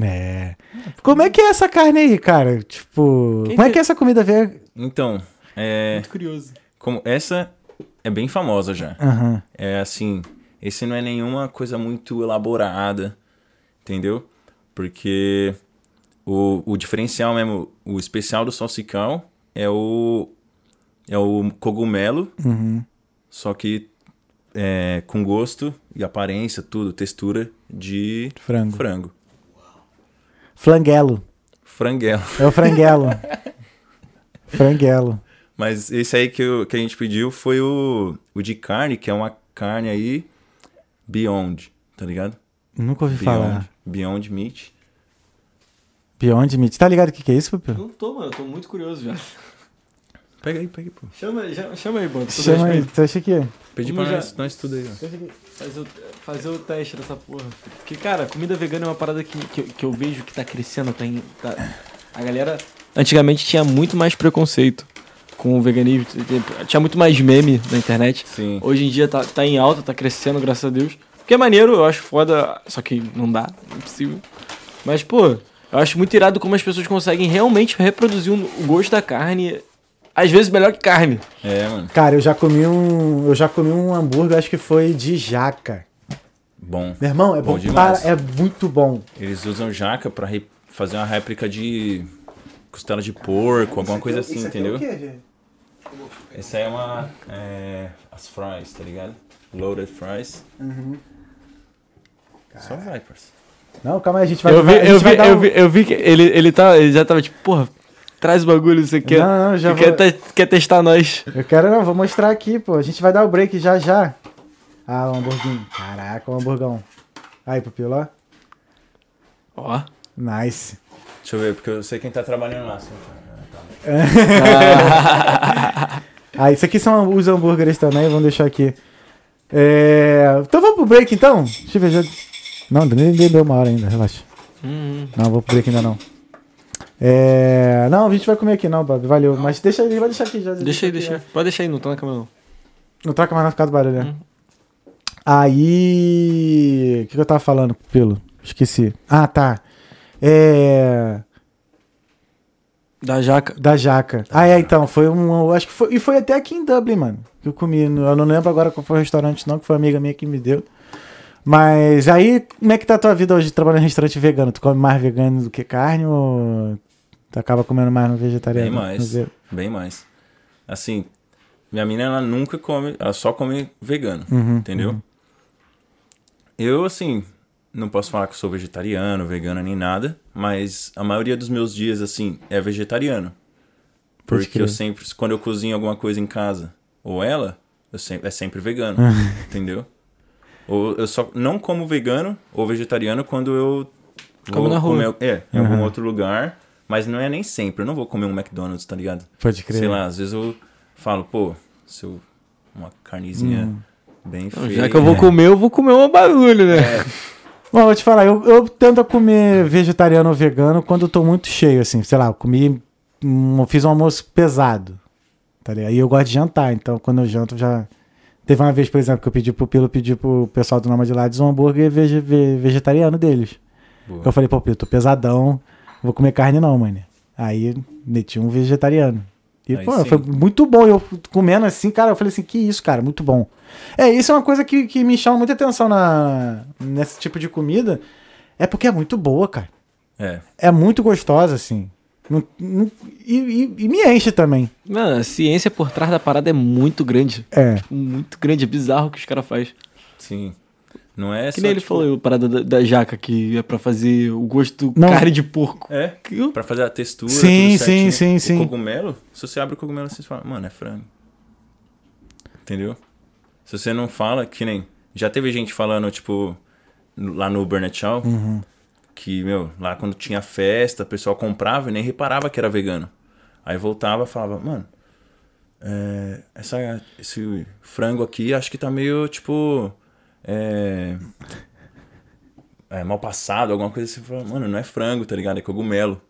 É. Como é que é essa carne aí, cara? Tipo, Quem como é que- que é essa comida veio? Então, é. Muito curioso. Como essa é bem famosa já. Aham. É assim, esse não é nenhuma coisa muito elaborada, entendeu? Porque o, o diferencial mesmo, o especial do salsicão é o é o cogumelo, Uhum. só que é, com gosto e aparência, tudo, textura de Frango. frango. Flanguelo. Franguelo. É o franguelo. [laughs] franguelo. Mas esse aí que, eu- que a gente pediu foi o, o de carne, que é uma carne aí Beyond, tá ligado? Nunca ouvi Beyond, falar. Beyond Meat. Beyond Meat. Tá ligado o que, que é isso, Pupil? Não tô, mano. Eu tô muito curioso já. Pega aí, pega aí, pô. Chama, chama, chama aí, Bob. Chama aí. Você acha que é? Pedi pra já- nós, nós tudo aí, ó. Fazer o, fazer o teste dessa porra. filho. Porque, cara, comida vegana é uma parada que, que, eu- que eu vejo que tá crescendo. Tá, em- tá- A galera. Antigamente tinha muito mais preconceito com o veganismo. Tinha muito mais meme na internet. Sim. Hoje em dia tá, tá em alta, tá crescendo, graças a Deus. Porque é maneiro, eu acho foda. Só que não dá, é impossível. Mas, pô, eu acho muito irado como as pessoas conseguem realmente reproduzir um- o gosto da carne. Às vezes melhor que carne. É, mano. Cara, eu já comi um. Eu já comi um hambúrguer, acho que foi de jaca. Bom. Meu irmão, é bom, Bom demais. para, é muito bom. Eles usam jaca pra re- fazer uma réplica de costela de porco, alguma coisa assim, entendeu? Essa aí é uma. É, as fries, tá ligado? Loaded fries. Uhum. Só vai, parceiro. Não, calma aí, a gente vai. Eu vi, eu vi, eu um- vi, eu vi que ele, ele, tá, ele já tava tipo, porra, traz o bagulho, você quer. Não, não, já vou- quer, te- quer testar nós. Eu quero não, vou mostrar aqui, pô. A gente vai dar o break já já. Ah, o hamburguinho. Caraca, o hamburgão. Aí, pupilo, ó. Ó. Nice. Deixa eu ver, porque eu sei quem tá trabalhando lá. assim. [laughs] Ah, isso aqui são os hambúrgueres também, vamos deixar aqui. É... Então vamos pro break então? Deixa eu ver, já... Não, nem nem deu uma hora ainda, relaxa. Hum, Não, vou pro break ainda não. É... Não, a gente vai comer aqui não, Bob, valeu. Mas deixa aí, vai deixar aqui já. deixa aí, deixa aí. Pode deixar aí, não tá na câmera não. Não troca mais não ficar do barulho, né? Hum. Aí. O que, que eu tava falando, pelo? Esqueci. Ah, tá. É. Da jaca. Da jaca. Ah, é, então. Foi um. eu Acho que foi. E foi até aqui em Dublin, mano. Que eu comi. Eu não lembro agora qual foi o restaurante, não, que foi uma amiga minha que me deu. Mas aí, como é que tá a tua vida hoje trabalhando em restaurante vegano? Tu come mais vegano do que carne ou tu acaba comendo mais no vegetariano? Bem mais. Bem mais. Assim, minha mina, ela nunca come, ela só come vegano, Uhum, entendeu? Eu, assim, não posso falar que eu sou vegetariano, vegano nem nada, mas a maioria dos meus dias, assim, é vegetariano. Pode Porque eu sempre, quando eu cozinho alguma coisa em casa, ou ela, eu sempre, é sempre vegano, [laughs] entendeu? Ou eu só não como vegano ou vegetariano quando eu Come na rua. comer, é, em algum Aham. outro lugar, mas não é nem sempre, eu não vou comer um McDonald's, tá ligado? Pode crer. Sei lá, às vezes eu falo, pô, se eu, uma carnezinha Hum. bem Não, feia. já que eu vou comer, eu vou comer um bagulho, né? [laughs] Bom, vou te falar, eu, eu tento comer vegetariano ou vegano quando eu tô muito cheio, assim. Sei lá, eu comi. eu fiz um almoço pesado. Tá ligado? E eu gosto de jantar, então quando eu janto já. Teve uma vez, por exemplo, que eu pedi pro Pilo, pedi pro pessoal do Noma de Lades um hambúrguer vege- ve- vegetariano deles. Boa. Eu falei, pô, Pilo, tô pesadão, vou comer carne não, mano. Aí meti um vegetariano. E, Aí pô, sim. foi muito bom. Eu comendo assim, cara, eu falei assim, que isso, cara, muito bom. É, isso é uma coisa que, que me chama muita atenção na, nesse tipo de comida. É porque é muito boa, cara. É, É muito gostosa, assim. Não- não- e, e- e me enche também. Mano, a ciência por trás da parada é muito grande. É. Tipo, muito grande, é bizarro o que os caras fazem. sim. Não é Que só, nem ele tipo, falou, a parada da, da jaca, que é pra fazer o gosto Não. carne de porco. É, Que- pra fazer a textura, Sim, sim, sim, sim. O cogumelo, se você abre o cogumelo, você fala, mano, é frango. Entendeu? Se você não fala, que nem... Já teve gente falando, tipo, lá no Burnet Shaw, Uhum. que, meu, lá quando tinha festa, o pessoal comprava e nem reparava que era vegano. Aí voltava e falava, mano, é, essa, esse frango aqui acho que tá meio, tipo, é, é, mal passado, alguma coisa assim. Eu falava, mano, não é frango, tá ligado? É cogumelo.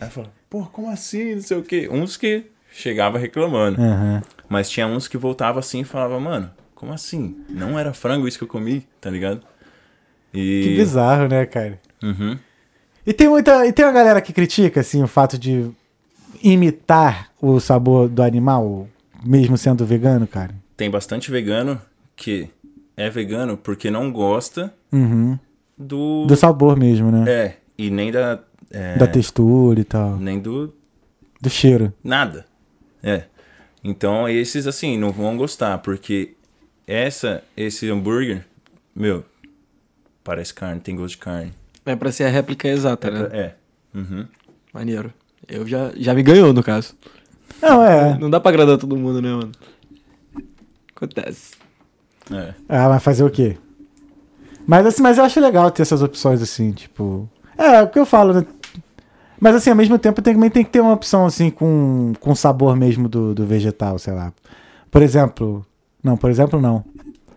Aí eu falava, pô, como assim? Não sei o quê. Uns que chegava reclamando. Aham. Mas tinha uns que voltava assim e falava, mano, como assim? Não era frango isso que eu comi, tá ligado? E... Que bizarro, né, cara? Uhum. E tem muita. E tem uma galera que critica, assim, o fato de imitar o sabor do animal, mesmo sendo vegano, cara. Tem bastante vegano que é vegano porque não gosta Uhum. do... Do sabor mesmo, né? É, e nem da... é, Da textura e tal. Nem do Do cheiro. nada. É. Então esses assim não vão gostar porque essa esse hambúrguer, meu, parece carne, tem gosto de carne. É pra ser a réplica exata, né? É. Uhum. Maneiro. Eu já, já me ganhou, no caso. Não, é. Não dá pra agradar todo mundo, né, mano? Acontece. É. Ah, mas fazer o quê? Mas assim, mas eu acho legal ter essas opções assim, tipo. É, é o que eu falo, né? Mas assim, ao mesmo tempo tem- também tem que ter uma opção assim com, com sabor mesmo do, do vegetal, sei lá. Por exemplo. Não, por exemplo, não.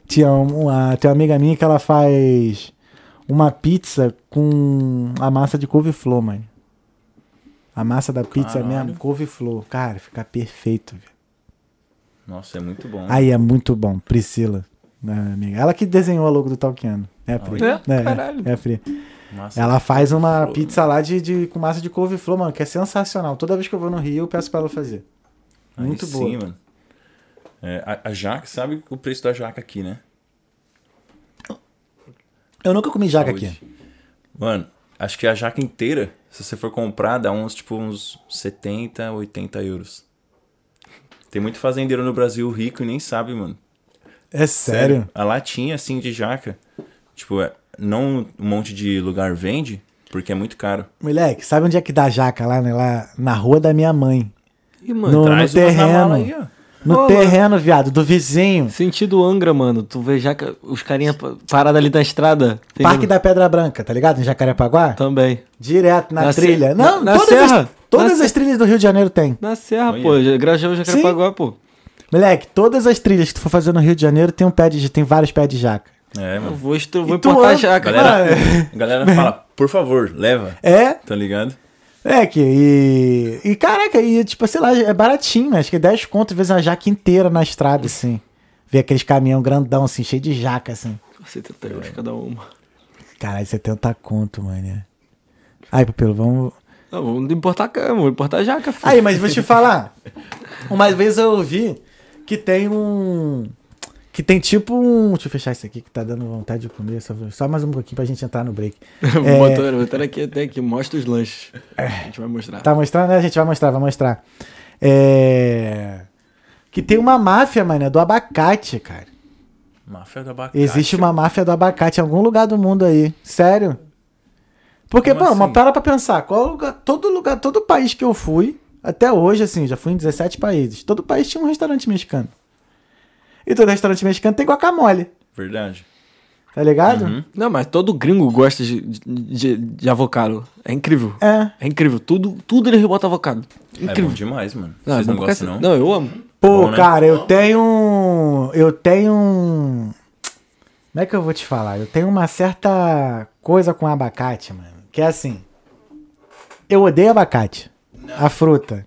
Tinha uma, tem uma amiga minha que ela faz uma pizza com a massa de couve-flor, mano. A massa da pizza Caralho. mesmo, couve-flor. Cara, fica perfeito, velho. Nossa, é muito bom. Aí é muito bom, Priscila, minha amiga. Ela que desenhou a logo do Talkiano. É, Pri. É? Caralho. É, Pri. Massa. Ela faz uma couve-flor. pizza lá de, de- com massa de couve-flor, mano, que é sensacional. Toda vez que eu vou no Rio, eu peço pra ela fazer. Aí Muito sim, boa. mano. É, a, a jaca, sabe o preço da jaca aqui, né? Eu nunca comi jaca Saúde. aqui. Mano, acho que a jaca inteira, se você for comprar, dá uns, tipo, uns 70, 80 euros. Tem muito fazendeiro no Brasil rico e nem sabe, mano. É sério? A latinha, assim, de jaca, tipo, é, não um monte de lugar vende, porque é muito caro. Moleque, sabe onde é que dá jaca? Lá, né? lá na rua da minha mãe. Ih, mano, No- Traz na terreno. mala aí, ó. No Ô, terreno, viado, do vizinho. Sentido Angra, mano. Tu vê já que os carinha pa- parados ali na estrada. entendeu? Parque da Pedra Branca, tá ligado? Em Jacarepaguá? Também. Direto na, Na trilha. se- Não, na- na todas, serra. as, todas Na as trilhas do Rio de Janeiro tem. Na Serra, Olha. pô. Grajaú, Jacarepaguá, pô. Moleque, todas as trilhas que tu for fazer no Rio de Janeiro tem um pé de, tem vários pés de jaca. É, Eu mano. vou, estru- vou E tu importar anda- jaca. Galera, Mano. a [laughs] galera fala, por favor, leva. É, Tá ligado? é que e e caraca, e tipo, sei lá, é baratinho, né? acho que é 10 conto, às vezes uma jaca inteira na estrada assim. Ver aqueles caminhão grandão assim, cheio de jaca assim. 70 euros cada uma. Caralho, 70 conto, mano. Aí, Pupilo, vamos Não, vou importar cama, vou importar jaca, filho. Aí, mas vou te falar. [laughs] Uma vez eu ouvi que tem um. Que tem tipo um. Deixa eu fechar isso aqui que tá dando vontade de comer. Só, só mais um pouquinho pra gente entrar no break. [laughs] É. botar, botar aqui até aqui, mostra os lanches. A gente vai mostrar. Tá mostrando, né? A gente vai mostrar, vai mostrar. É. Que tem uma máfia, mano, do abacate, cara. Máfia do abacate. Existe uma máfia do abacate em algum lugar do mundo aí. Sério. Porque, Como pô, mas assim? para pra pensar. Qual lugar, todo lugar, todo país que eu fui, até hoje, assim, já fui em 17 países. Todo país tinha um restaurante mexicano. E todo restaurante mexicano tem guacamole. Verdade. Tá ligado? Uhum. Não, mas todo gringo gosta de, de, de avocado. É incrível. É. É incrível. Tudo, tudo eles botam avocado. É bom Incrível. demais, mano. Não, é Vocês bom não gostam, não? Não, eu amo. Pô, Bom, né? cara, eu tenho um. Eu tenho. Como é que eu vou te falar? Eu tenho uma certa coisa com abacate, mano. Que é assim. Eu odeio abacate. A fruta.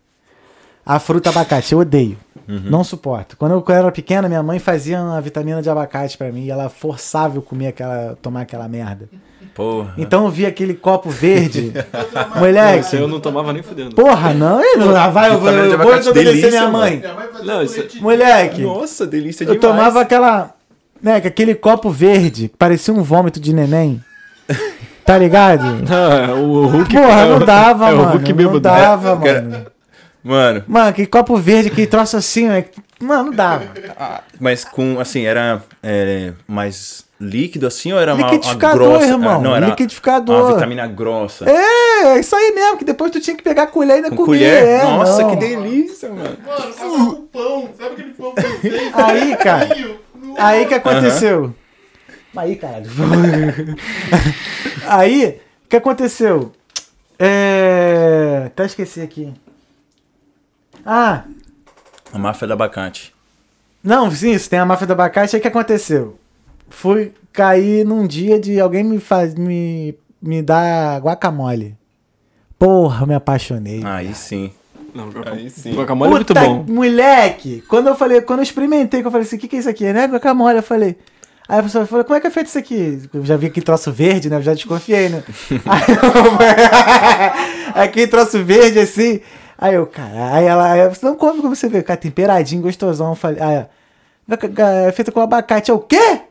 A fruta abacate, eu odeio. Não suporto. Quando eu era pequena, minha mãe fazia uma vitamina de abacate pra mim e ela forçava eu comer aquela, tomar aquela merda. Porra. Então eu via aquele copo verde. [laughs] Moleque, eu não tomava nem fudendo. porra, não. Não, ah, vai, eu de eu vou abacate, obedecer delícia, minha mãe. Minha mãe fazia Não, isso- Moleque. Nossa, delícia Eu tomava aquela. Né, que aquele copo verde, que parecia um vômito de neném. [laughs] Tá ligado? Não, é o Hulk. Porra, é o- não dava, é o mano. Hulk não bêbado. dava, Cara- mano. Mano, Mano, aquele copo verde, aquele troço assim, é... mano, não dava. mas com, assim, era é, mais líquido assim ou era uma, uma Liquidificador, grossa? irmão. Ah, Não, era Liquidificador. uma vitamina grossa. É, é isso aí mesmo, que depois tu tinha que pegar a colher e ainda Com comer. colher? é, Nossa, não. que delícia, mano. Mano, tava com pão. Sabe aquele pão francês? Aí, cara. Pequenininho? Aí que aconteceu? Aí, caralho. [laughs] aí, o que aconteceu? É. Até esqueci aqui. Ah, A máfia do abacate. não, sim, isso tem a máfia do abacate. Aí o que aconteceu? fui cair num dia de alguém me faz, me, me dar guacamole. Porra, me apaixonei. Aí sim. Não, Aí sim. guacamole é muito Puta, bom. moleque! Quando eu falei, quando eu experimentei, que eu falei assim, o que, que é isso aqui? Né? Guacamole, eu falei. Aí a pessoa falou, como é que é feito isso aqui? Eu já vi aquele troço verde, né? Eu já desconfiei, né? [laughs] aí, [laughs] aquele troço verde assim. Aí eu, cara, aí ela, aí não come como você vê, cara, temperadinho, gostosão. Eu falei, ah, é, é feito com abacate. É o quê?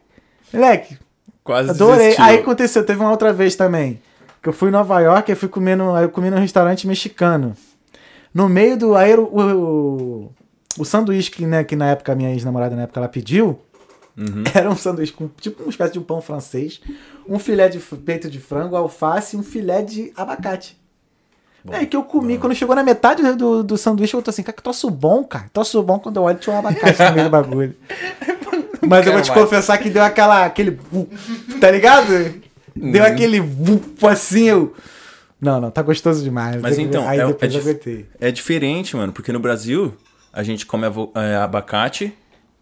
Moleque, Quase Adorei. desistiu. Aí aconteceu, teve uma outra vez também. Que eu fui em Nova York e fui comendo, aí eu comi num restaurante mexicano. No meio do. Aí o, o, o sanduíche que, né, que na época, a minha ex-namorada na época ela pediu. Uhum. Era um sanduíche com tipo uma espécie de um pão francês, um filé de peito de frango, alface e um filé de abacate. é que eu comi, quando chegou na metade do, do sanduíche, eu tô assim, cara, que troço bom, cara. Troço bom quando eu olho tinha um abacate no meio do bagulho. [laughs] Mas eu vou te mais. confessar que deu aquela, aquele. Tá ligado? Deu aquele vupo assim, eu. Não, não, tá gostoso demais. Mas então, aí é- depois é eu dif- aguentei. É diferente, mano, porque no Brasil a gente come é, abacate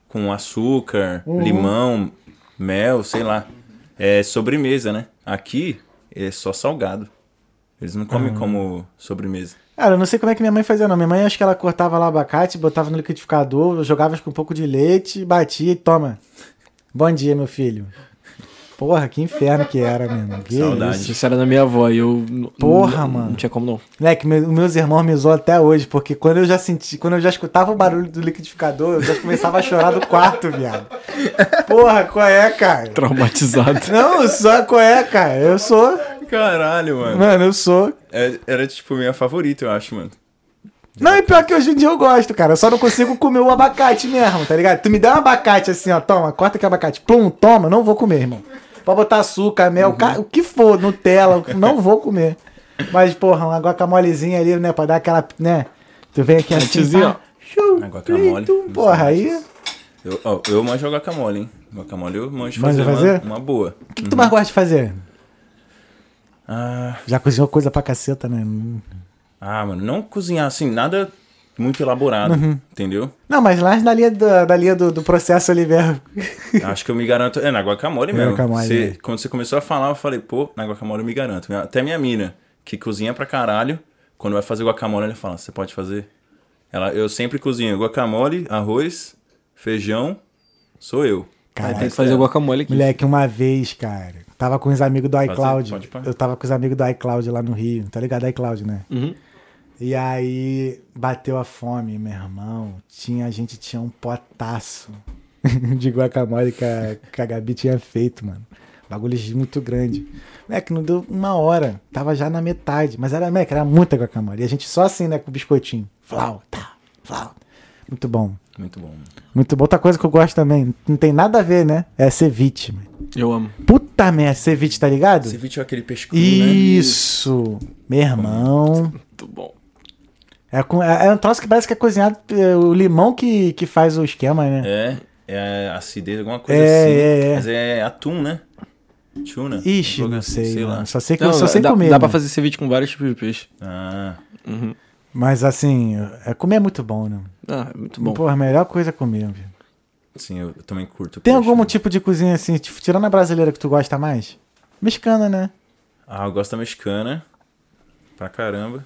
com açúcar, Uhum. limão, mel, sei lá. É sobremesa, né? Aqui é só salgado. Eles não comem como sobremesa. Cara, eu não sei como é que minha mãe fazia, não. Minha mãe acho que ela cortava lá abacate, botava no liquidificador, jogava com um pouco de leite, batia e toma. Bom dia, meu filho. Porra, que inferno que era, mano. Que Saudade. isso. Isso era da minha avó e eu. Porra, mano. Não tinha como não. Moleque, meu- meus irmãos me zoam até hoje, porque quando eu já senti, quando eu já escutava o barulho do liquidificador, eu já começava a chorar do quarto, viado. Porra, qual é, cara? Traumatizado. [laughs] Não, só qual é, cara? Eu sou. Caralho, mano. Mano, eu sou. É- era tipo minha favorita, eu acho, mano. Não, e pior que hoje em dia eu gosto, cara. Eu só não consigo comer o abacate mesmo, tá ligado? Tu me dá um abacate assim, ó, toma, corta aqui o abacate. Plum, toma, não vou comer, irmão. Pode botar açúcar, mel, ca- o que for, Nutella, não vou comer. Mas, porra, uma guacamolezinha ali, né, pra dar aquela, né? Tu vem aqui assim, Antezinho, pá, A guacamole. tum, Porra, aí... Eu, ó, eu manjo guacamole, hein? Guacamole eu manjo Manja fazer, fazer? Uma, uma boa. O que, que tu mais gosta de fazer? Ah, Já cozinhou coisa pra caceta, né? ah, mano, não cozinhar assim, nada muito elaborado, Uhum. entendeu? Não, mas lá na linha, do, da linha do, do processo ali mesmo. [laughs] Acho que eu me garanto. É, na guacamole mesmo. guacamole, Você- é. Quando você começou a falar, eu falei, pô, na guacamole eu me garanto. Até minha mina, que cozinha pra caralho, quando vai fazer guacamole, ela fala, você pode fazer? Ela, eu sempre cozinho guacamole, arroz, feijão, sou eu. Caralho, tem que fazer o guacamole aqui. Moleque, uma vez, cara, tava com os amigos do iCloud. pode pá. Eu tava com os amigos do iCloud lá no Rio. Tá ligado? iCloud, né? Uhum. E aí bateu a fome, meu irmão. Tinha, a gente tinha um potaço [laughs] de guacamole que a, que a Gabi tinha feito, mano. Bagulho muito grande. Moleque, não deu uma hora. Tava já na metade. Mas era, moleque, era muita guacamole. E a gente só assim, né, com o biscoitinho. Flau, tá, flau. Muito bom. Muito bom. Muito bom. Outra coisa que eu gosto também, não tem nada a ver, né? É ceviche, mano. Eu amo. Puta merda, ceviche, tá ligado? Ceviche é aquele cru, né? Isso! Meu irmão. Muito bom. É, com- é, é um troço que parece que é cozinhado. é, o limão que, que faz o esquema, né? É, é acidez, alguma coisa É, assim. é, é. Mas é atum, né? Tuna. Ixi, não assim, sei, mano. lá. Só sei que Não, eu só sei dá, comer. dá pra mano. fazer ceviche com vários tipos de peixe. Ah, Uhum. Mas assim, é, comer é muito bom, né? Ah, é muito bom. Pô, a melhor coisa é comer, viu? sim, eu também curto Tem peixe, algum né? tipo de cozinha assim, tipo, tirando a brasileira que tu gosta mais? Mexicana, né? Ah, eu gosto da mexicana. Pra caramba.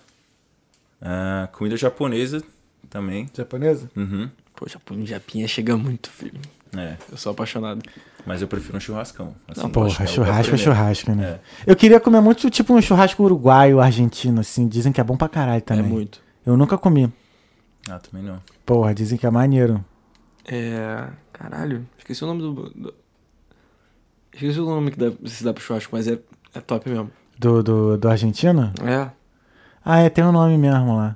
Ah, comida japonesa também. Japonesa? Uhum. Pô, Japão, Japinha chega muito, filho. É, Eu sou apaixonado. mas eu prefiro um churrascão. Assim, Não, Porra, é churrasco é churrasco, né? É. Eu queria comer muito, tipo, um churrasco uruguaio, argentino, assim. Dizem que é bom pra caralho também. É muito. Eu nunca comi. Ah, também não. Porra, dizem que é maneiro. É. Caralho, esqueci o nome do. do- Esqueci o nome que dá, se dá pro churrasco, mas é, é top mesmo. Do, do, do argentino? É. Ah, é, tem um nome mesmo lá.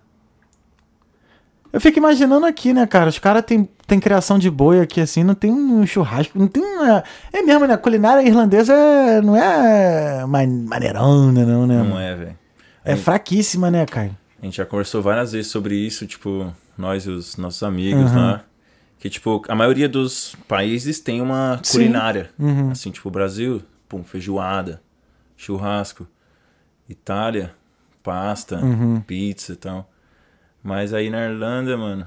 Eu fico imaginando aqui, né, cara? Os caras têm tem criação de boi aqui, assim, não tem um churrasco, não tem uma... É mesmo, né? A culinária irlandesa é- não é ma- maneirona, não, né? Não é, velho. É fraquíssima, né, cara? A gente já conversou várias vezes sobre isso, tipo, nós e os nossos amigos Uhum. lá. Que, tipo, a maioria dos países tem uma culinária. Uhum. Assim, tipo, o Brasil, pum, feijoada, churrasco. Itália, pasta, Uhum. pizza e tal. Mas aí na Irlanda, mano,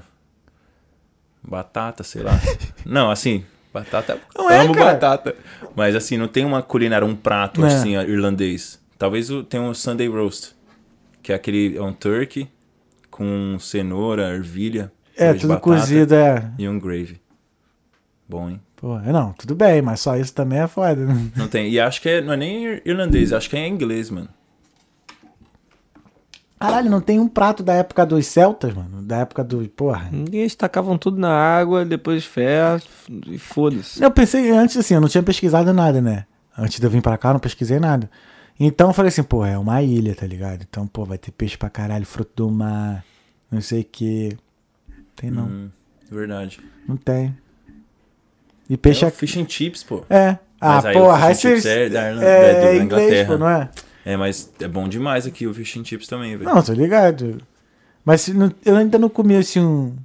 batata, sei lá. [laughs] Não, assim, Batata. Não é, amo cara. batata. Mas assim, não tem uma culinária, um prato É. assim, ó, irlandês. Talvez tenha um Sunday roast. Que é aquele. É um turkey com cenoura, ervilha. É, tudo cozido, é. E um gravy. Bom, hein? Pô, é, não, tudo bem, mas só isso também é foda. né? Não tem. E acho que é, não é nem ir- irlandês, acho que é inglês, mano. Caralho, não tem um prato da época dos celtas, mano? Da época do. Porra. Eles tacavam tudo na água, depois fé e foda-se. Eu pensei antes assim, eu não tinha pesquisado nada, né? Antes de eu vir pra cá, eu não pesquisei nada. Então eu falei assim, pô, é uma ilha, tá ligado? Então, pô, vai ter peixe pra caralho, fruto do mar, não sei o que. Tem não, Hum, verdade. não tem. E peixe é é. fish and chips, pô. É. Ah, Mas aí porra, fish and aí chips você. é É, é é inglês, Inglaterra. pô, não é? É, mas é bom demais aqui o fish and chips também, velho. Não, tô ligado. Mas não- eu ainda não comi assim um.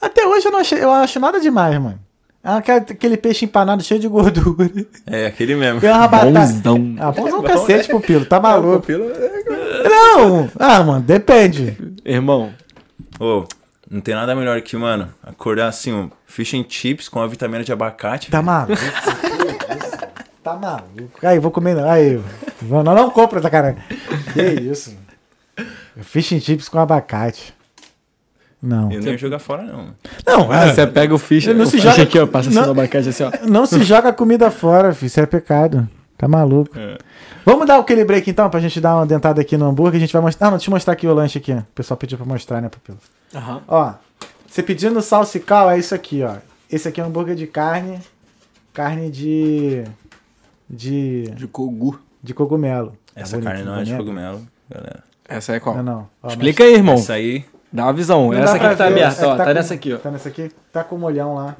Até hoje eu não achei, eu acho nada demais, mano. É aquele, aquele peixe empanado cheio de gordura. É, aquele mesmo. Tem uma batata. Bonzão. Ah, bonzão Bom, cacete, pupilo, tá maluco. Pupilo é- Não! Ah, mano, depende. Irmão, Ô, não tem nada melhor que, mano, acordar assim, um fish and chips com a vitamina de abacate. Tá maluco? [laughs] tá maluco. Aí, vou comer. não. Aí, vou, não, não compra essa cara. Que isso? Fish and chips com abacate. Não. Eu não ia jogar fora, não. Não, ah, você pega o fish, Não o se fish joga- aqui, ó, passa assim não- no abacate assim, ó. não se joga comida fora, filho. Isso é pecado. Tá maluco. É. Vamos dar aquele break então, pra gente dar uma dentada aqui no hambúrguer. A gente vai mostrar. Ah, não, deixa eu mostrar aqui o lanche aqui. ó. O pessoal pediu pra mostrar, né, Pupilo? Aham. Ó, você pedindo salsical é isso aqui, ó. Esse aqui é um hambúrguer de carne. Carne de. De. De cogu. De cogumelo. Tá Essa bonito, carne não é de bonito? cogumelo, galera. Essa é qual? Não, não. Ó, Explica aí, irmão. Essa aí, Dá uma visão. mas- não essa aqui que tá aberta, é ó. Tá, com- nessa aqui, ó. Tá nessa aqui? Tá com o molhão lá.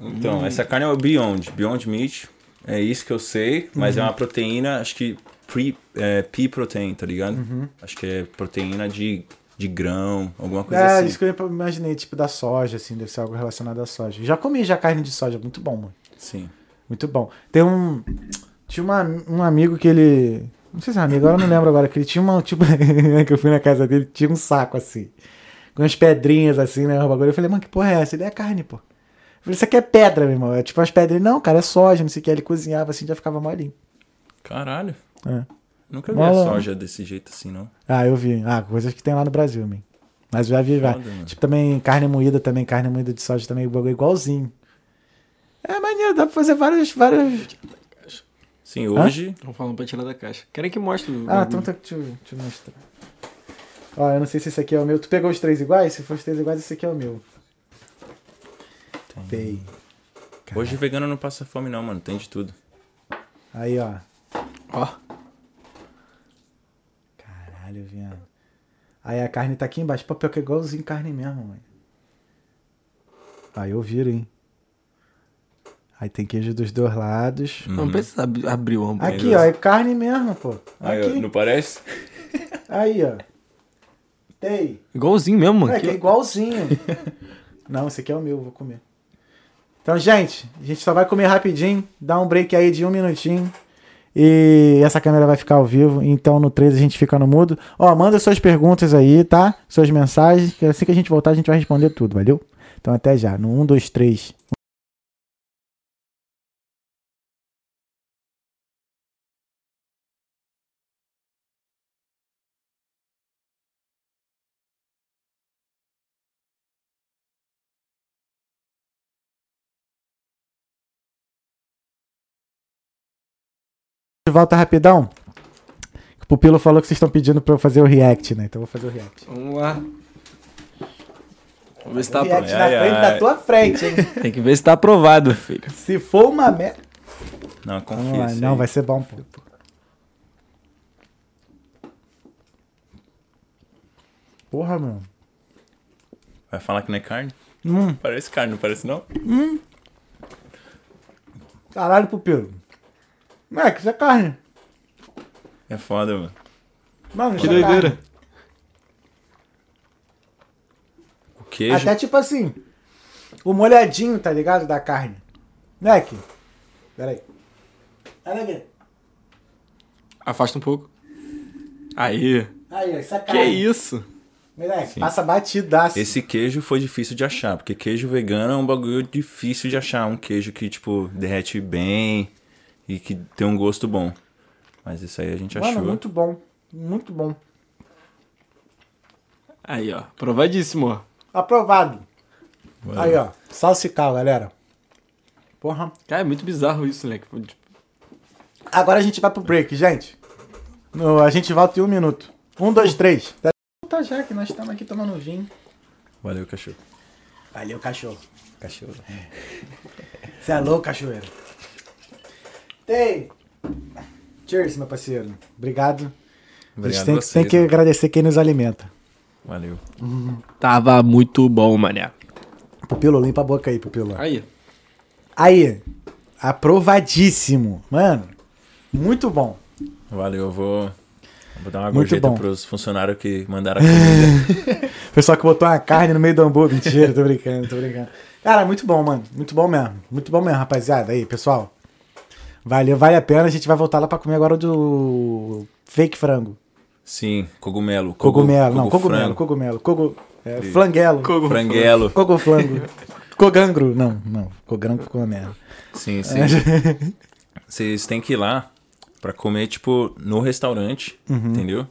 então, Hum. essa carne é o Beyond, Beyond Meat. É isso que eu sei, mas Uhum. é uma proteína, acho que pre, é, pea protein, tá ligado? Uhum. Acho que é proteína de, de grão, alguma coisa É, assim. isso que eu imaginei, tipo da soja, assim, deve ser algo relacionado à soja. Já comi já carne de soja, muito bom, mano. Sim. Muito bom. Tem um. Tinha uma, um amigo que ele. Não sei se é amigo, agora eu não lembro agora. Que ele tinha uma. Tipo, [laughs] que eu fui na casa dele, tinha um saco assim. Com umas pedrinhas assim, né? o bagulho. Eu falei, mano, que porra é essa? Ele é carne, pô. Eu falei, isso aqui é pedra, meu irmão. É tipo umas pedrinhas. Não, cara, é soja, não sei o que. Ele cozinhava assim, já ficava molinho. Caralho. É. Nunca vi Mola. a soja desse jeito assim, não. Ah, eu vi. Ah, coisas que tem lá no Brasil, man. Mas eu já vi, vai. Foda. Tipo, também carne moída, também carne moída de soja, também bagulho é igualzinho. É maneiro, dá pra fazer vários. vários... Sim, hoje. Estão falando pra tirar da caixa. Querem que mostre o Ah, bagulho? então tá, deixa, eu- deixa eu mostrar. Ó, eu não sei se esse aqui é o meu. Tu pegou os três iguais? Se for os três iguais, esse aqui é o meu. Tem. Hoje vegano não passa fome, não, mano. Tem de tudo. Aí, ó. Ó. Caralho, viado. Aí a carne tá aqui embaixo. Papel que é igualzinho carne mesmo, mano. Aí eu viro, hein. Aí tem queijo dos dois lados. Não precisa ab- abrir o hambúrguer. Aqui, ó, é carne mesmo, pô. Aí, ó, Aqui. não parece? [laughs] Aí, ó. Tem. Igualzinho mesmo, mano. É, que é igualzinho. [laughs] Não, esse aqui é o meu, vou comer. Então, gente, a gente só vai comer rapidinho, dá um break aí de um minutinho. E essa câmera vai ficar ao vivo, então no 3 a gente fica no mudo. Ó, manda suas perguntas aí, tá? Suas mensagens, que assim que a gente voltar a gente vai responder tudo, valeu? Então até já, no 1, 2, 3. Volta rapidão. O Pupilo falou que vocês estão pedindo pra eu fazer o react, né? Então eu vou fazer o react. Vamos lá. Vamos ver se tá o react aprovado. na Ai, frente ai. da tua frente, hein? [laughs] Tem que ver se tá aprovado, filho. Se for uma merda. Não, Vamos confia. não, aí. vai ser bom, pô. Porra, meu. Vai falar que não é carne? Hum, Parece carne, não parece não? caralho, pupilo. Moleque, isso é carne. É foda, mano. Mano, Que é doideira. carne. O queijo. Até tipo assim, o molhadinho, tá ligado? Da carne. Moleque. Pera aí. Olha aqui. Afasta um pouco. Aí. Aí, ó, isso é Que carne. isso? Moleque, passa batidaço. Esse queijo foi difícil de achar, porque queijo vegano é um bagulho difícil de achar. Um queijo que, tipo, derrete bem e que tem um gosto bom. Mas isso aí a gente Mano, achou. muito bom. Muito bom. Aí, ó. Provadíssimo, ó. Aprovado. Valeu. Aí, ó. Salsical, galera. Porra. Cara, é muito bizarro isso, né? Que, tipo, Agora a gente vai pro break, gente. No- a gente volta em um minuto. Um, dois, três. Tá já que nós estamos aqui tomando vinho. Valeu, cachorro. Valeu, cachorro. Cachorro. Você é louco, cachoeiro. Tem. Cheers, meu parceiro. Obrigado. a Obrigado gente tem, a que- vocês, tem que mano. agradecer quem nos alimenta. Valeu. Tava muito bom, mané. Pupilo, limpa a boca aí, Pupilo. Aí. Aí, aprovadíssimo. Mano, muito bom. Valeu, eu vou, vou dar uma Muito gorjeta bom. pros funcionários que mandaram a [laughs] comida. Pessoal que botou uma carne no meio do hambúrguer. Mentira, tô brincando, tô brincando. Cara, muito bom, mano. Muito bom mesmo. Muito bom mesmo, rapaziada. Aí, pessoal. Valeu, vale a pena. A gente vai voltar lá pra comer agora o do fake frango. Sim, cogumelo. Cogumelo. Não, cogumelo, frango, cogumelo. Cogo, é, flanguelo. Franguelo. Cogo flango. Cogangro. Não, não. Cogangro ficou uma merda. Sim, [laughs] sim. Vocês têm que ir lá pra comer, tipo, no restaurante, Uhum. entendeu?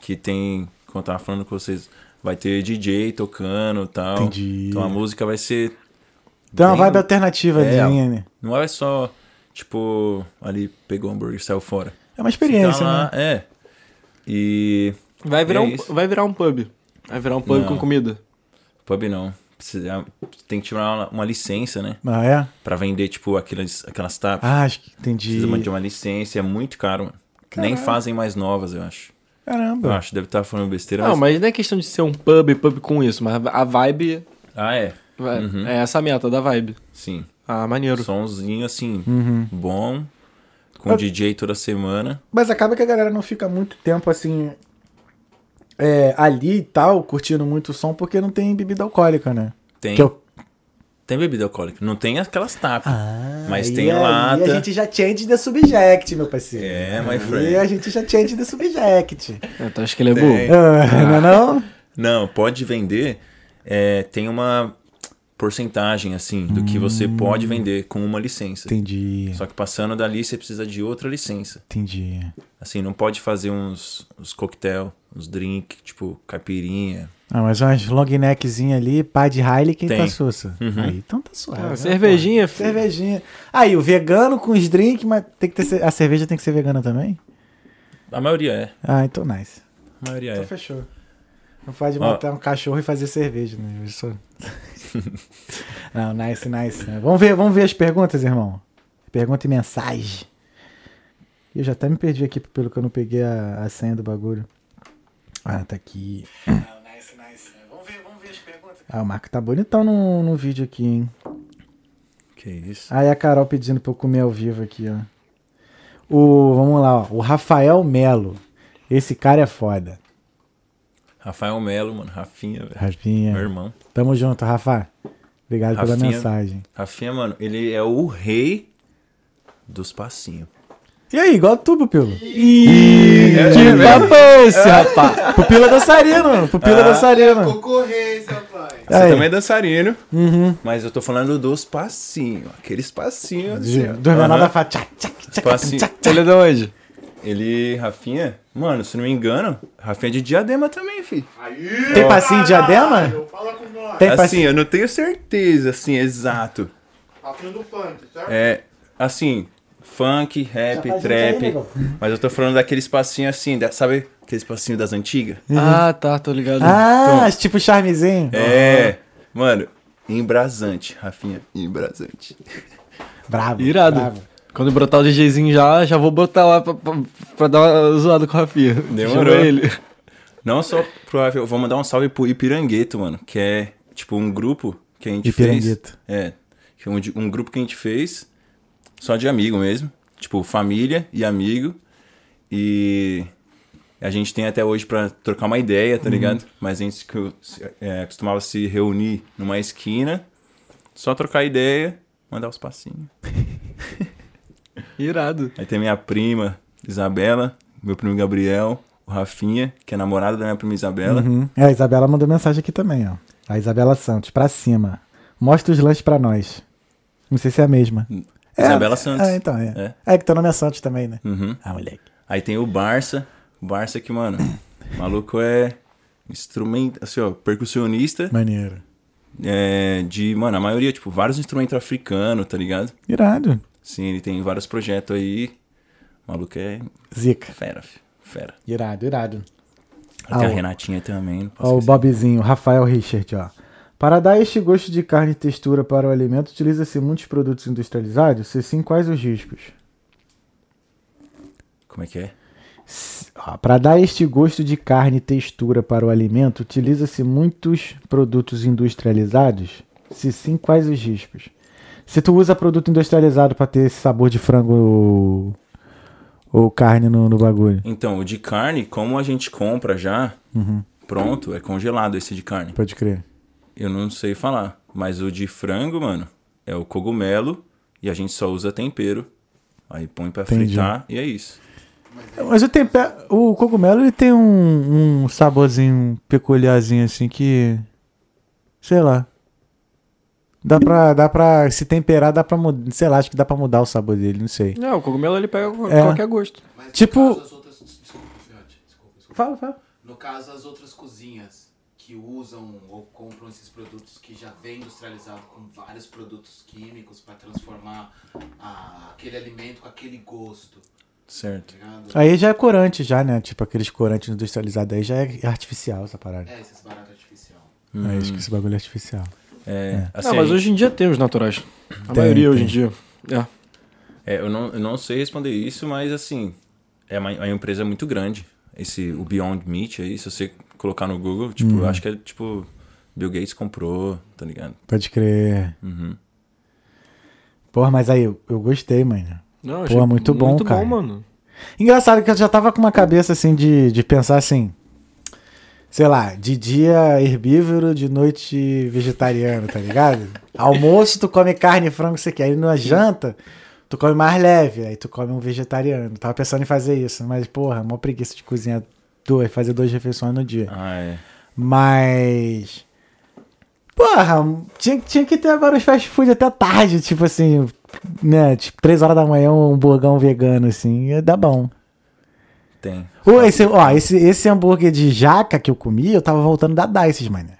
Que tem, como eu tava falando com vocês, vai ter DJ tocando e tal. Entendi. Então a música vai ser. Tem uma bem- vibe alternativa É, ali, né? Não é só, tipo, ali pegou o hambúrguer e saiu fora. É uma experiência, Tá lá, né? É. E. Vai virar, É um, isso. vai virar um pub. Vai virar um pub Não. com comida. Pub não. Precisa, tem que tirar uma, uma licença, né? Ah, é? Pra vender, tipo, aquelas, aquelas tapas. Ah, acho que entendi. Precisa de uma- licença, é muito caro, mano. Nem fazem mais novas, eu acho. Eu Caramba. acho, deve estar falando besteira. Não, mas... mas não é questão de ser um pub, pub com isso, mas a vibe Ah, é. vai- Uhum. é essa a meta da vibe. Sim. Ah, maneiro. Somzinho, assim, Uhum. bom. Com Eu- DJ toda semana. Mas acaba que a galera não fica muito tempo assim. é, ali e tal, curtindo muito o som, porque não tem bebida alcoólica, né? Tem, eu... tem bebida alcoólica. Não tem aquelas tapas. Ah, Mas tem aí lata. a gente já change the subject, meu parceiro. É, my friend. a gente já change the subject. [laughs] Então acho que ele é bom. Ah, [laughs] não é não? Não, pode vender. é, tem uma porcentagem, assim, do que você Hum. pode vender com uma licença. Entendi. Só que passando dali, você precisa de outra licença. Entendi. Assim, não pode fazer uns, uns coquetel, uns drink, tipo caipirinha. Ah, mas umas long neckzinha ali, pá de Heineken a sussa. Uhum. Aí, então tá suave. Ah, né, cervejinha, filho. Cervejinha. Aí, o vegano com os drinks, mas tem que ter, a cerveja tem que ser vegana também? A maioria é. Ah, então nice. A maioria Então é. fechou. Não pode matar um cachorro e fazer cerveja, né? Sou- [laughs] Não, nice, nice. né? Vamos ver, vamos ver as perguntas, irmão. Pergunta e mensagem. Eu já até me perdi aqui pelo que eu não peguei a, a senha do bagulho. Ah, tá aqui. nice, nice. Vamos ver, vamos ver as perguntas. Ah, o Marco tá bonitão no, no vídeo aqui, hein? Que isso. Aí a Carol pedindo pra eu comer ao vivo aqui, ó. O, vamos lá, ó. O Rafael Melo. Esse cara é foda. Rafael Melo, mano. Rafinha, velho. Rafinha. Meu irmão. Tamo junto, Rafa. Obrigado pela Rafinha. mensagem. Rafinha, mano, ele é o rei dos passinhos. E aí, igual tu, Pupilo? Ih, que papo é esse, rapaz? Pupilo é dançarino. Pupilo é dançarino. Concorrência, rapaz. Você Aí. também é dançarino, Uhum. mas eu tô falando dos passinhos. Aqueles passinhos. Assim, ó. Do menor Aham. da fa- tchac, tchac, tchac, Passinho. Ele é de onde? Ele, Rafinha, mano, se não me engano, Rafinha é de diadema também, filho. Aí, Tem passinho de diadema? Fala com nós. Tem assim, passinho. eu não tenho certeza, assim, exato. Papinho do funk, certo? É, assim, funk, rap, faz trap. aí, mas eu tô falando daqueles passinhos assim, da- sabe aqueles passinhos das antigas? Ah, tá, tô ligado. Ah, tipo charmezinho. É, mano, embrasante, Rafinha, embrasante. Bravo. Irado. bravo. Quando brotar o DJzinho já, já vou botar lá pra, pra, pra dar uma zoada com o Rafinha. Demorou. Chama ele. Não só pro Rafinha, eu vou mandar um salve pro Ipirangueto, mano, que é, tipo, um grupo que a gente fez. Ipirangueto. É, que é um, um grupo que a gente fez só de amigo mesmo, tipo, família e amigo. E a gente tem até hoje pra trocar uma ideia, tá ligado? Mas a gente é, costumava se reunir numa esquina, só trocar ideia, mandar os passinhos. [laughs] Irado. Aí tem minha prima, Isabela, meu primo Gabriel, o Rafinha, que é namorado da minha prima Isabela. Uhum. É, a Isabela mandou mensagem aqui também, ó. A Isabela Santos, pra cima. Mostra os lanches pra nós. Não sei se é a mesma. É, Isabela Santos. É, então, é. É. É, que teu nome é Santos também, né? Uhum. Ah, moleque. Aí tem o Barça. O Barça que, mano, o [coughs] maluco é instrumento, assim, ó, percussionista Maneiro. é, de, mano, a maioria, tipo, vários instrumentos africanos, tá ligado? Irado. Sim, ele tem vários projetos aí. O maluco é Zica. fera. Fera. Irado, irado. Aí tem Ah, a Renatinha também. Ó, o. Bobzinho, Rafael Richard, ó. Para dar este gosto de carne e textura para o alimento, utiliza-se muitos produtos industrializados? Se sim, quais os riscos? Como é que é? Para dar este gosto de carne e textura para o alimento, utiliza-se muitos produtos industrializados? Se sim, quais os riscos? Se tu usa produto industrializado para ter esse sabor de frango ou, ou carne no, no bagulho, Então, o de carne, como a gente compra já, Uhum. pronto, é congelado esse de carne. pode crer. Eu não sei falar. Mas o de frango, mano, é o cogumelo e a gente só usa tempero. Aí põe pra Entendi. fritar e é isso. Mas o tempero, o cogumelo ele tem um, um saborzinho peculiarzinho assim que, sei lá, dá pra, dá pra se temperar, dá pra mudar, sei lá, acho que dá pra mudar o sabor dele, não sei. Não, o cogumelo ele pega É. qualquer gosto. Mas no Tipo- caso, as outras... Desculpa, desculpa, desculpa. Fala, fala. No caso, as outras cozinhas que usam ou compram esses produtos que já vem industrializado com vários produtos químicos para transformar a- aquele alimento com aquele gosto, Certo. tá? Aí já é corante já, né? Tipo aqueles corantes industrializados aí já é artificial essa parada. É, esses baratos artificial. É isso que esse bagulho é artificial. É, assim, Não, mas hoje em dia tem os naturais. A Tem, maioria hoje tem. em dia. É. é, eu, não, eu não sei responder isso, mas assim, é uma, é uma empresa muito grande. Esse, o Beyond Meat aí, se você colocar no Google, tipo, eu acho que é tipo, Bill Gates comprou, tá ligado? Pode crer. Uhum. Porra, mas aí eu, eu gostei, mano. Não, Pô, achei muito bom, Muito cara. bom, mano. Engraçado que eu já tava com uma cabeça assim de, de pensar assim. Sei lá, de dia herbívoro, de noite vegetariano, tá ligado? [laughs] Almoço, tu come carne e frango, você quer. Aí na janta, tu come mais leve, aí tu come um vegetariano. Tava pensando em fazer isso, mas, porra, mó preguiça de cozinhar duas, fazer duas refeições no dia. Ah, é. Mas. Porra, tinha, tinha que ter agora os fast food até tarde, tipo assim, né? Tipo, três horas da manhã, um burgão vegano, assim, ia dar bom. Tem. Esse, ó, esse, esse hambúrguer de jaca que eu comi, eu tava voltando da Dices, mano.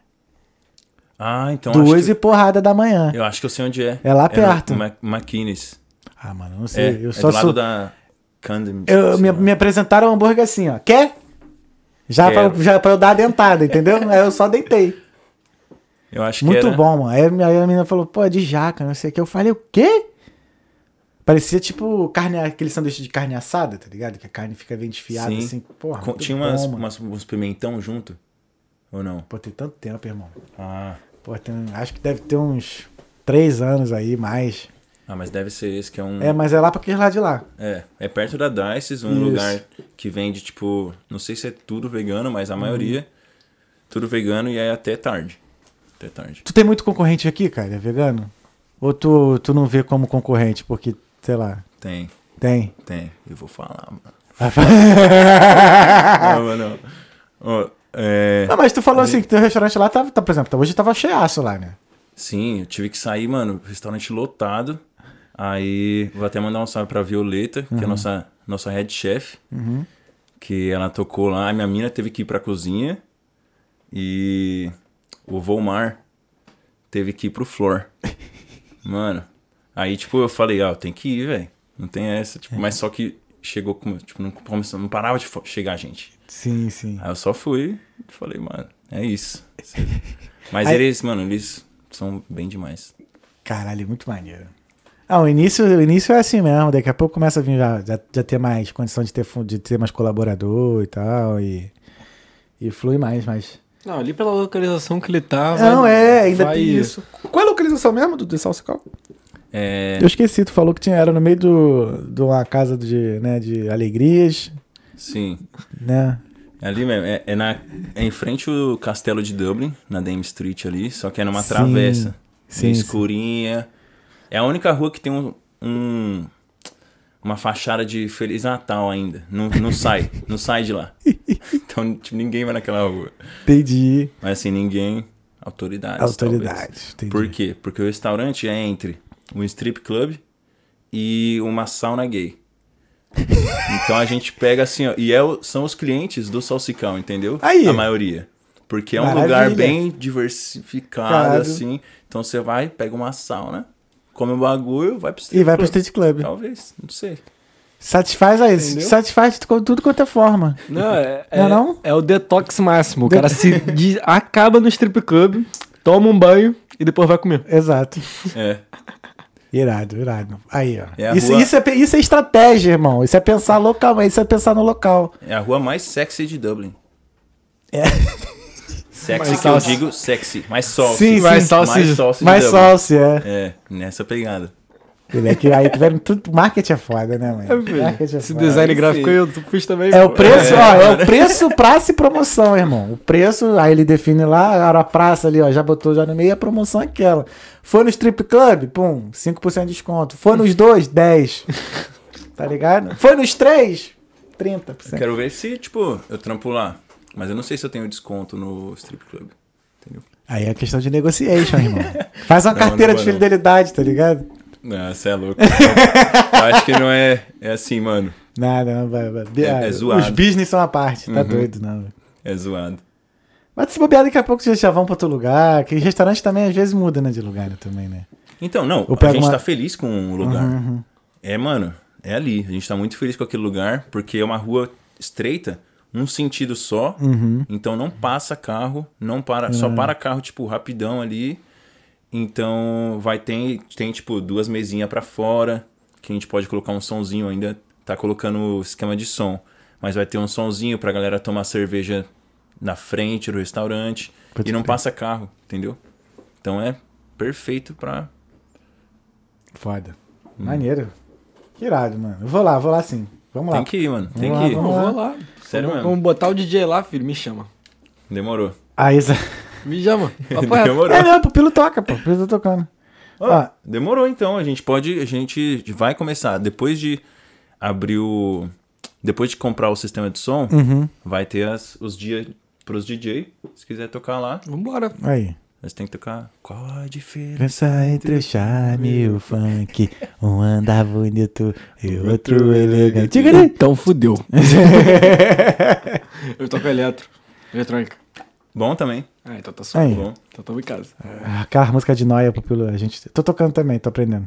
Ah, então Duas que, e porrada da manhã. eu acho que eu sei onde é. É lá no perto. Ma- McKinney's. Ah, mano, não É, sei. eu é só do lado sou. da Camden. Eu, me, me apresentaram o hambúrguer assim, ó. Quer? Já pra, já pra eu dar a dentada, entendeu? Aí eu só deitei. Eu acho que Muito bom, mano. Aí, a minha- aí a menina falou, pô, é de jaca, não sei o que. Eu falei, o quê? Parecia tipo carne, aquele sanduíche de carne assada, tá ligado? Que a carne fica bem desfiada, Sim. assim. Porra, Com- tinha umas, umas, uns pimentão junto? Ou não? Pô, tem tanto tempo, irmão. Ah, Pô, tem, acho que deve ter uns três anos aí, mais. ah, mas deve ser esse que é um. É, mas é lá pra aquele lado de lá. É, é perto da Dices, um Isso. lugar que vende, tipo, não sei se é tudo vegano, mas a maioria, tudo vegano e é até tarde. Até tarde. Tu tem muito concorrente aqui, cara, é vegano? Ou tu, tu não vê como concorrente, porque, sei lá, Tem, tem. tem. Eu vou falar, mano. [laughs] Não, mano. Ó, é, Não, mas tu falou assim que teu restaurante lá tava, tá, por exemplo, hoje tava cheiaço lá, né? sim, eu tive que sair, mano, restaurante lotado. Aí, vou até mandar um salve pra Violeta, que é a nossa, nossa head chef. Que ela tocou lá, a minha mina teve que ir pra cozinha. E o Volmar teve que ir pro Flor. [laughs] Mano, aí, tipo, eu falei, ó, tem que ir, velho. Não tem essa. Tipo, mas só que chegou, com- tipo, não, começou, não parava de chegar gente. Sim, sim. Aí eu só fui e falei, mano, é isso. [laughs] Mas Aí- eles, mano, eles são bem demais. Caralho, muito maneiro. Ah, o início, o início é assim mesmo, daqui a pouco começa a vir já, já, já ter mais condição de ter, de ter mais colaborador e tal, e, e flui mais, mas... Não, ali pela localização que ele tá. Não, vai- é, ainda vai- tem isso. Qual é a localização mesmo do, do Salsical? É, Eu esqueci, tu falou que tinha, era no meio do, de uma casa de, né, de alegrias, sim. né? É ali mesmo, é, é na, é em frente ao castelo de Dublin, na Dame Street ali, só que é numa Sim, travessa. sim, escurinha. É a única rua que tem um, um- uma fachada de Feliz Natal ainda. Não, não sai, não sai de lá. [laughs] Então, tipo, ninguém vai naquela rua. Entendi. Mas assim, ninguém. Autoridades. Autoridades. Por quê? Porque o restaurante é entre um strip club e uma sauna gay. então a gente pega assim, ó. E é o- são os clientes do Salsicão, entendeu? Aí. A maioria. Porque é um Maravilha. lugar bem diversificado, Claro. assim. Então você vai, pega uma sauna, come um bagulho, vai pro strip E vai pro club. Street Club. Talvez, não sei. Satisfaz aí. Entendeu? Satisfaz de tudo quanto é forma. Não, é, Não é não? é o detox máximo. O cara se [laughs] de- acaba no strip club, toma um banho e depois vai comer. Exato. É. Irado, irado. Aí, ó. É isso, rua- isso, é, isso é estratégia, irmão. Isso é pensar localmente, isso é pensar no local. É a rua mais sexy de Dublin. É. Sexy Mais que eu digo sexy. Mais salsa. Sim, Mais salsa. Mais salsa de Mais salsa, é. É, nessa pegada. Ele é que aí vendo tudo. Marketing é foda, né, mano? Marketing é Esse design gráfico aí eu fiz também. É o preço, ó, é o preço, praça e promoção, irmão. O preço, aí ele define lá, a praça ali, ó, já botou já no meio, a promoção é aquela. Foi no strip club, pum, 5% de desconto. Foi nos dois, 10. Tá ligado? Foi nos três, 30%. Quero ver se, tipo, eu trampo lá. Mas eu não sei se eu tenho desconto no strip club. Entendeu? Aí é questão de negotiation, irmão. [laughs] Faz uma Não, carteira não de fidelidade, tá ligado? Não, você é louco. eu acho que não é, é assim, mano. Nada, não vai, vai. É- Ah, é zoado. Os business são a parte, tá Uhum. doido, não. É zoado. Mas se bobear, daqui a pouco vocês já vão pra outro lugar. Que restaurante também às vezes muda, né, de lugar né, também, né? Então, não, a gente uma- tá feliz com o lugar. Uhum, É, mano, é ali. A gente tá muito feliz com aquele lugar, porque é uma rua estreita, um sentido só. Uhum. Então não passa carro, não para, só para carro, tipo, rapidão ali. Então vai ter, tem, tipo, duas mesinhas pra fora, que a gente pode colocar um sonzinho ainda. Tá colocando o esquema de som. Mas vai ter um sonzinho pra galera tomar cerveja na frente do restaurante. Pode e não crer. passa carro, entendeu? Então é perfeito pra. Foda. Maneiro. Que irado, mano. Eu vou lá, vou lá sim. Vamos lá. Tem que ir, mano. Tem Vamos que lá, ir. vamos Não, lá. vou lá. Sério vamos, mesmo. vamos botar o DJ lá, filho. Me chama. Demorou. Aí, isso... [laughs] Me chama. [laughs] Demorou. É, não, o Pupilo toca, pô. O Pupilo tá tocando. Ó, Demorou então, a gente pode, a gente vai começar depois de abrir o depois de comprar o sistema de som, uhum. vai ter as, os dias pros DJ, se quiser tocar lá, Vambora. Aí. mas tem que tocar qual a diferença? Entre o charme e o funk. [laughs] Um andar bonito e o outro elegante. Então fudeu. [laughs] eu toco eletro. Eletrônica. Bom também. Ah, então tá. Aí. Bom. Então tamo em casa. Aquela música de Noia, Pupilo, a gente... Tô tocando também, tô aprendendo.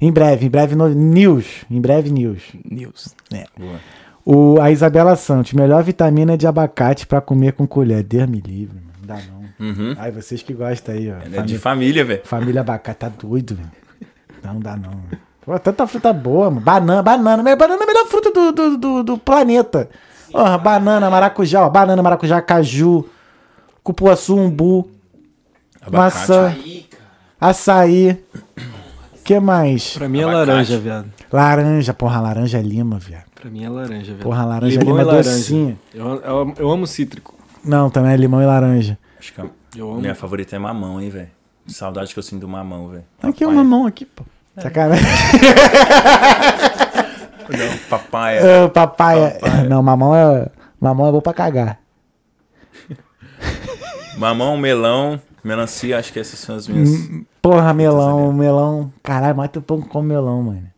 Em breve, em breve, no... news. Em breve, news. News. Boa. O, a Isabela Santos, melhor vitamina de abacate pra comer com colher. Deus me livre, mano. Não dá não. Uhum. Ai, vocês que gostam aí, ó. É Família, de família, velho. família abacate, tá doido, velho. Não dá não. velho. Pô, tanta fruta boa, mano. Banana, banana. Banana é a melhor fruta do, do, do, do planeta. Ó, banana, maracujá, ó. Banana, maracujá, caju, cupuaçu, umbu, Abacate. maçã, açaí. que mais? Pra mim é Abacate. laranja, viado. Laranja, porra, laranja lima, viado. Pra mim é laranja, viado. Porra, laranja Limão lima e laranja. docinha. Eu, eu, eu amo cítrico. Não, também é limão e laranja. Acho que a Eu amo. minha favorita é mamão, hein, velho. Saudade que eu sinto do mamão, velho. Aqui é o mamão aqui, pô. Sacanagem. [laughs] Não, papaya. Ô, papaya. Não, mamão é. Mamão é bom pra cagar. Mamão, melão, melancia, acho que essas são as minhas. Porra, melão, melão. Caralho, mais pão com melão, mano.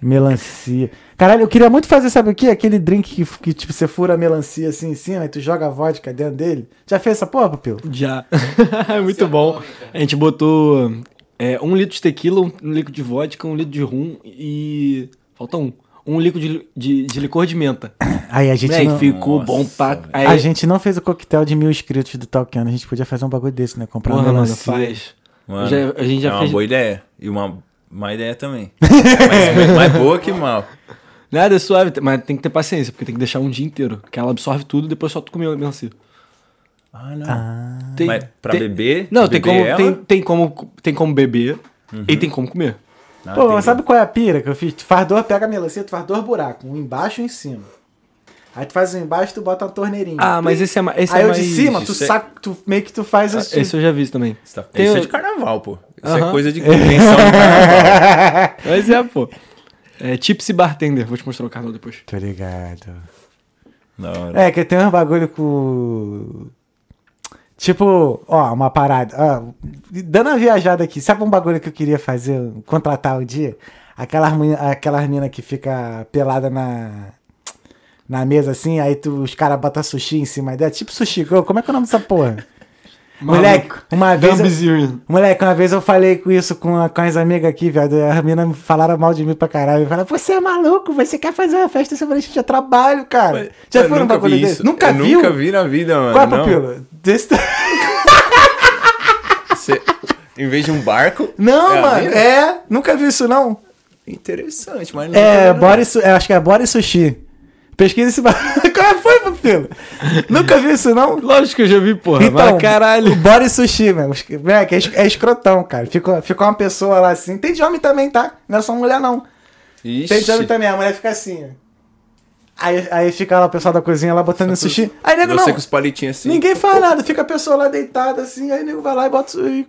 Melancia. Caralho, eu queria muito fazer, sabe o quê? Aquele drink que, que tipo, você fura a melancia assim em cima e tu joga a vodka dentro dele. Já fez essa porra, Pupilo? Já. [laughs] é muito bom. A gente botou é, um litro de tequila, um litro de vodka, um litro de rum e. Falta um. Um litro de, de, de licor de menta. [coughs] Aí a gente Moleque, não... ficou Nossa, bom pra. Aí, A gente não fez o coquetel de mil inscritos do Talkando. A gente podia fazer um bagulho desse, né? Comprar Porra, uma melancia. faz. Mano, Já- a gente já é uma fez- boa ideia. E uma má ideia também. [laughs] Mas mais boa que mal. Nada, é suave, mas tem que ter paciência, porque tem que deixar um dia inteiro. Que ela absorve tudo e depois só tu comer a melancia. Ah, não. Ah, Tem, Mas pra tem- beber? Não, tem beber como, ela? tem, tem, como, tem como beber e tem como comer. Ah, Pô, entendi. sabe qual é a pira que eu fiz? Tu faz dois, pega a melancia, tu faz dois buracos, um embaixo e um em cima. Aí tu faz um embaixo e tu bota uma torneirinha. Ah, mas esse é, esse Aí é o mais... de cima, tu é- saca, tu meio que tu faz Ah, assim. Esse eu já vi também. Isso, tá- Tem isso é o- de carnaval, pô. Isso Aham. é coisa de [laughs] convenção de carnaval. Mas é, pô. É Tipsy Bartender. Vou te mostrar o canal depois. Tô ligado. Da hora. É, que tem uns bagulho com. Tipo, ó, uma parada. ó, dando uma viajada aqui, sabe um bagulho que eu queria fazer, contratar um dia? Aquelas, aquelas minas que fica pelada na, na mesa assim, aí tu, os caras botam sushi em cima dela. Tipo sushi, como é que é o nome dessa porra? Moleque, uma vez. eu-. Moleque, uma vez eu falei com isso com, a- com as amigas aqui, viado. e As meninas me falaram mal de mim pra caralho. Falaram, você é maluco, você quer fazer uma festa? Falei, gente, eu trabalho, cara. Já Eu foi nunca bagulho vi desse? Nunca eu viu? Nunca vi na vida, mano. Qual é, não. Pupilo? Desse... Você- [laughs] em vez de um barco. Não, é a mano, é. Nunca vi isso, não. Interessante, mas não. É, body, su- é, acho que é body sushi. Pesquisa esse bagulho. [laughs] Qual foi, Pupilo? Nunca vi isso, não? Lógico que eu já vi, porra. Então, mas caralho. o body sushi, Moleque, é, es- é escrotão, cara. Fica, fica uma pessoa lá assim. Tem de homem também, tá? Não é só mulher, não. Ixi. Tem de homem também. A mulher fica assim, ó. Aí, aí fica lá o pessoal da cozinha lá botando sushi. Aí, nego, Você não. com os palitinhos assim. Ninguém faz nada. Fica a pessoa lá deitada assim. Aí, nego vai lá e bota e,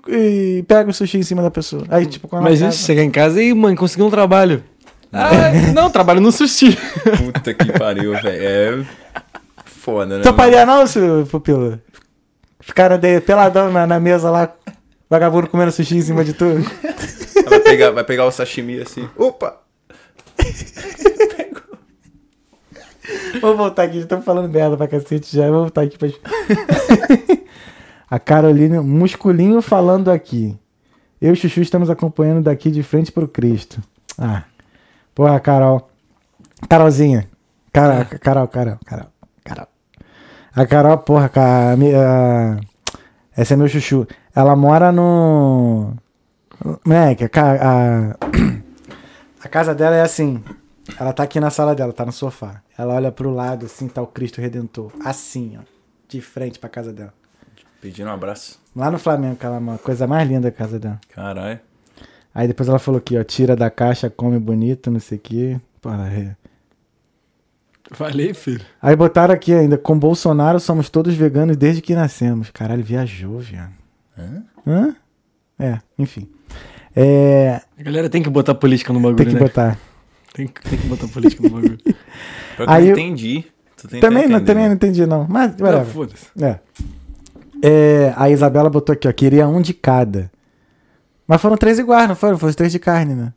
e pega o sushi em cima da pessoa. Aí, tipo, quando Mas acaba- chegar em casa e, mãe, consegui um trabalho. Ah, não, trabalho no sushi. Puta que pariu, velho. É foda, né? Toparia não, seu pupilo? Ficaram de, peladão na, na mesa lá, vagabundo comendo sushi em cima de tudo. Vai pegar, vai pegar o sashimi assim. Opa! Vou voltar aqui, já estamos falando merda pra cacete já. Vou voltar aqui pra. a Carolina, musculinho falando aqui. Eu e o Chuchu estamos acompanhando daqui de frente pro Cristo. Ah. Porra, Carol. Carolzinha. Carol, Carol, Carol, Carol, Carol. A Carol, porra, ca- a mi- a- essa é meu chuchu. Ela mora no. Moleque, a, a, [clears throat] a casa dela é assim. Ela tá aqui na sala dela, tá no sofá. Ela olha pro lado, assim, tá o Cristo Redentor. Assim, ó. De frente pra casa dela. Pedindo um abraço. Lá no Flamengo, que ela é uma coisa mais linda a casa dela. Caralho. Aí depois ela falou aqui, ó. Tira da caixa, come bonito, não sei o quê. Porra, é. Falei, filho. Aí botaram aqui ainda, com Bolsonaro somos todos veganos desde que nascemos. Caralho, viajou, viado. Hã? Hã? É, enfim. É, A galera tem que botar política no bagulho, tem que né? botar. Tem, que- tem que botar política no bagulho. [laughs] Pior Aí eu não entendi. Também, não, também não mano. entendi, não. Mas, Não, foda-se. É. É, a Isabela botou aqui, ó. Queria um de cada. Mas foram três iguais, não foram? Foram três de carne, né?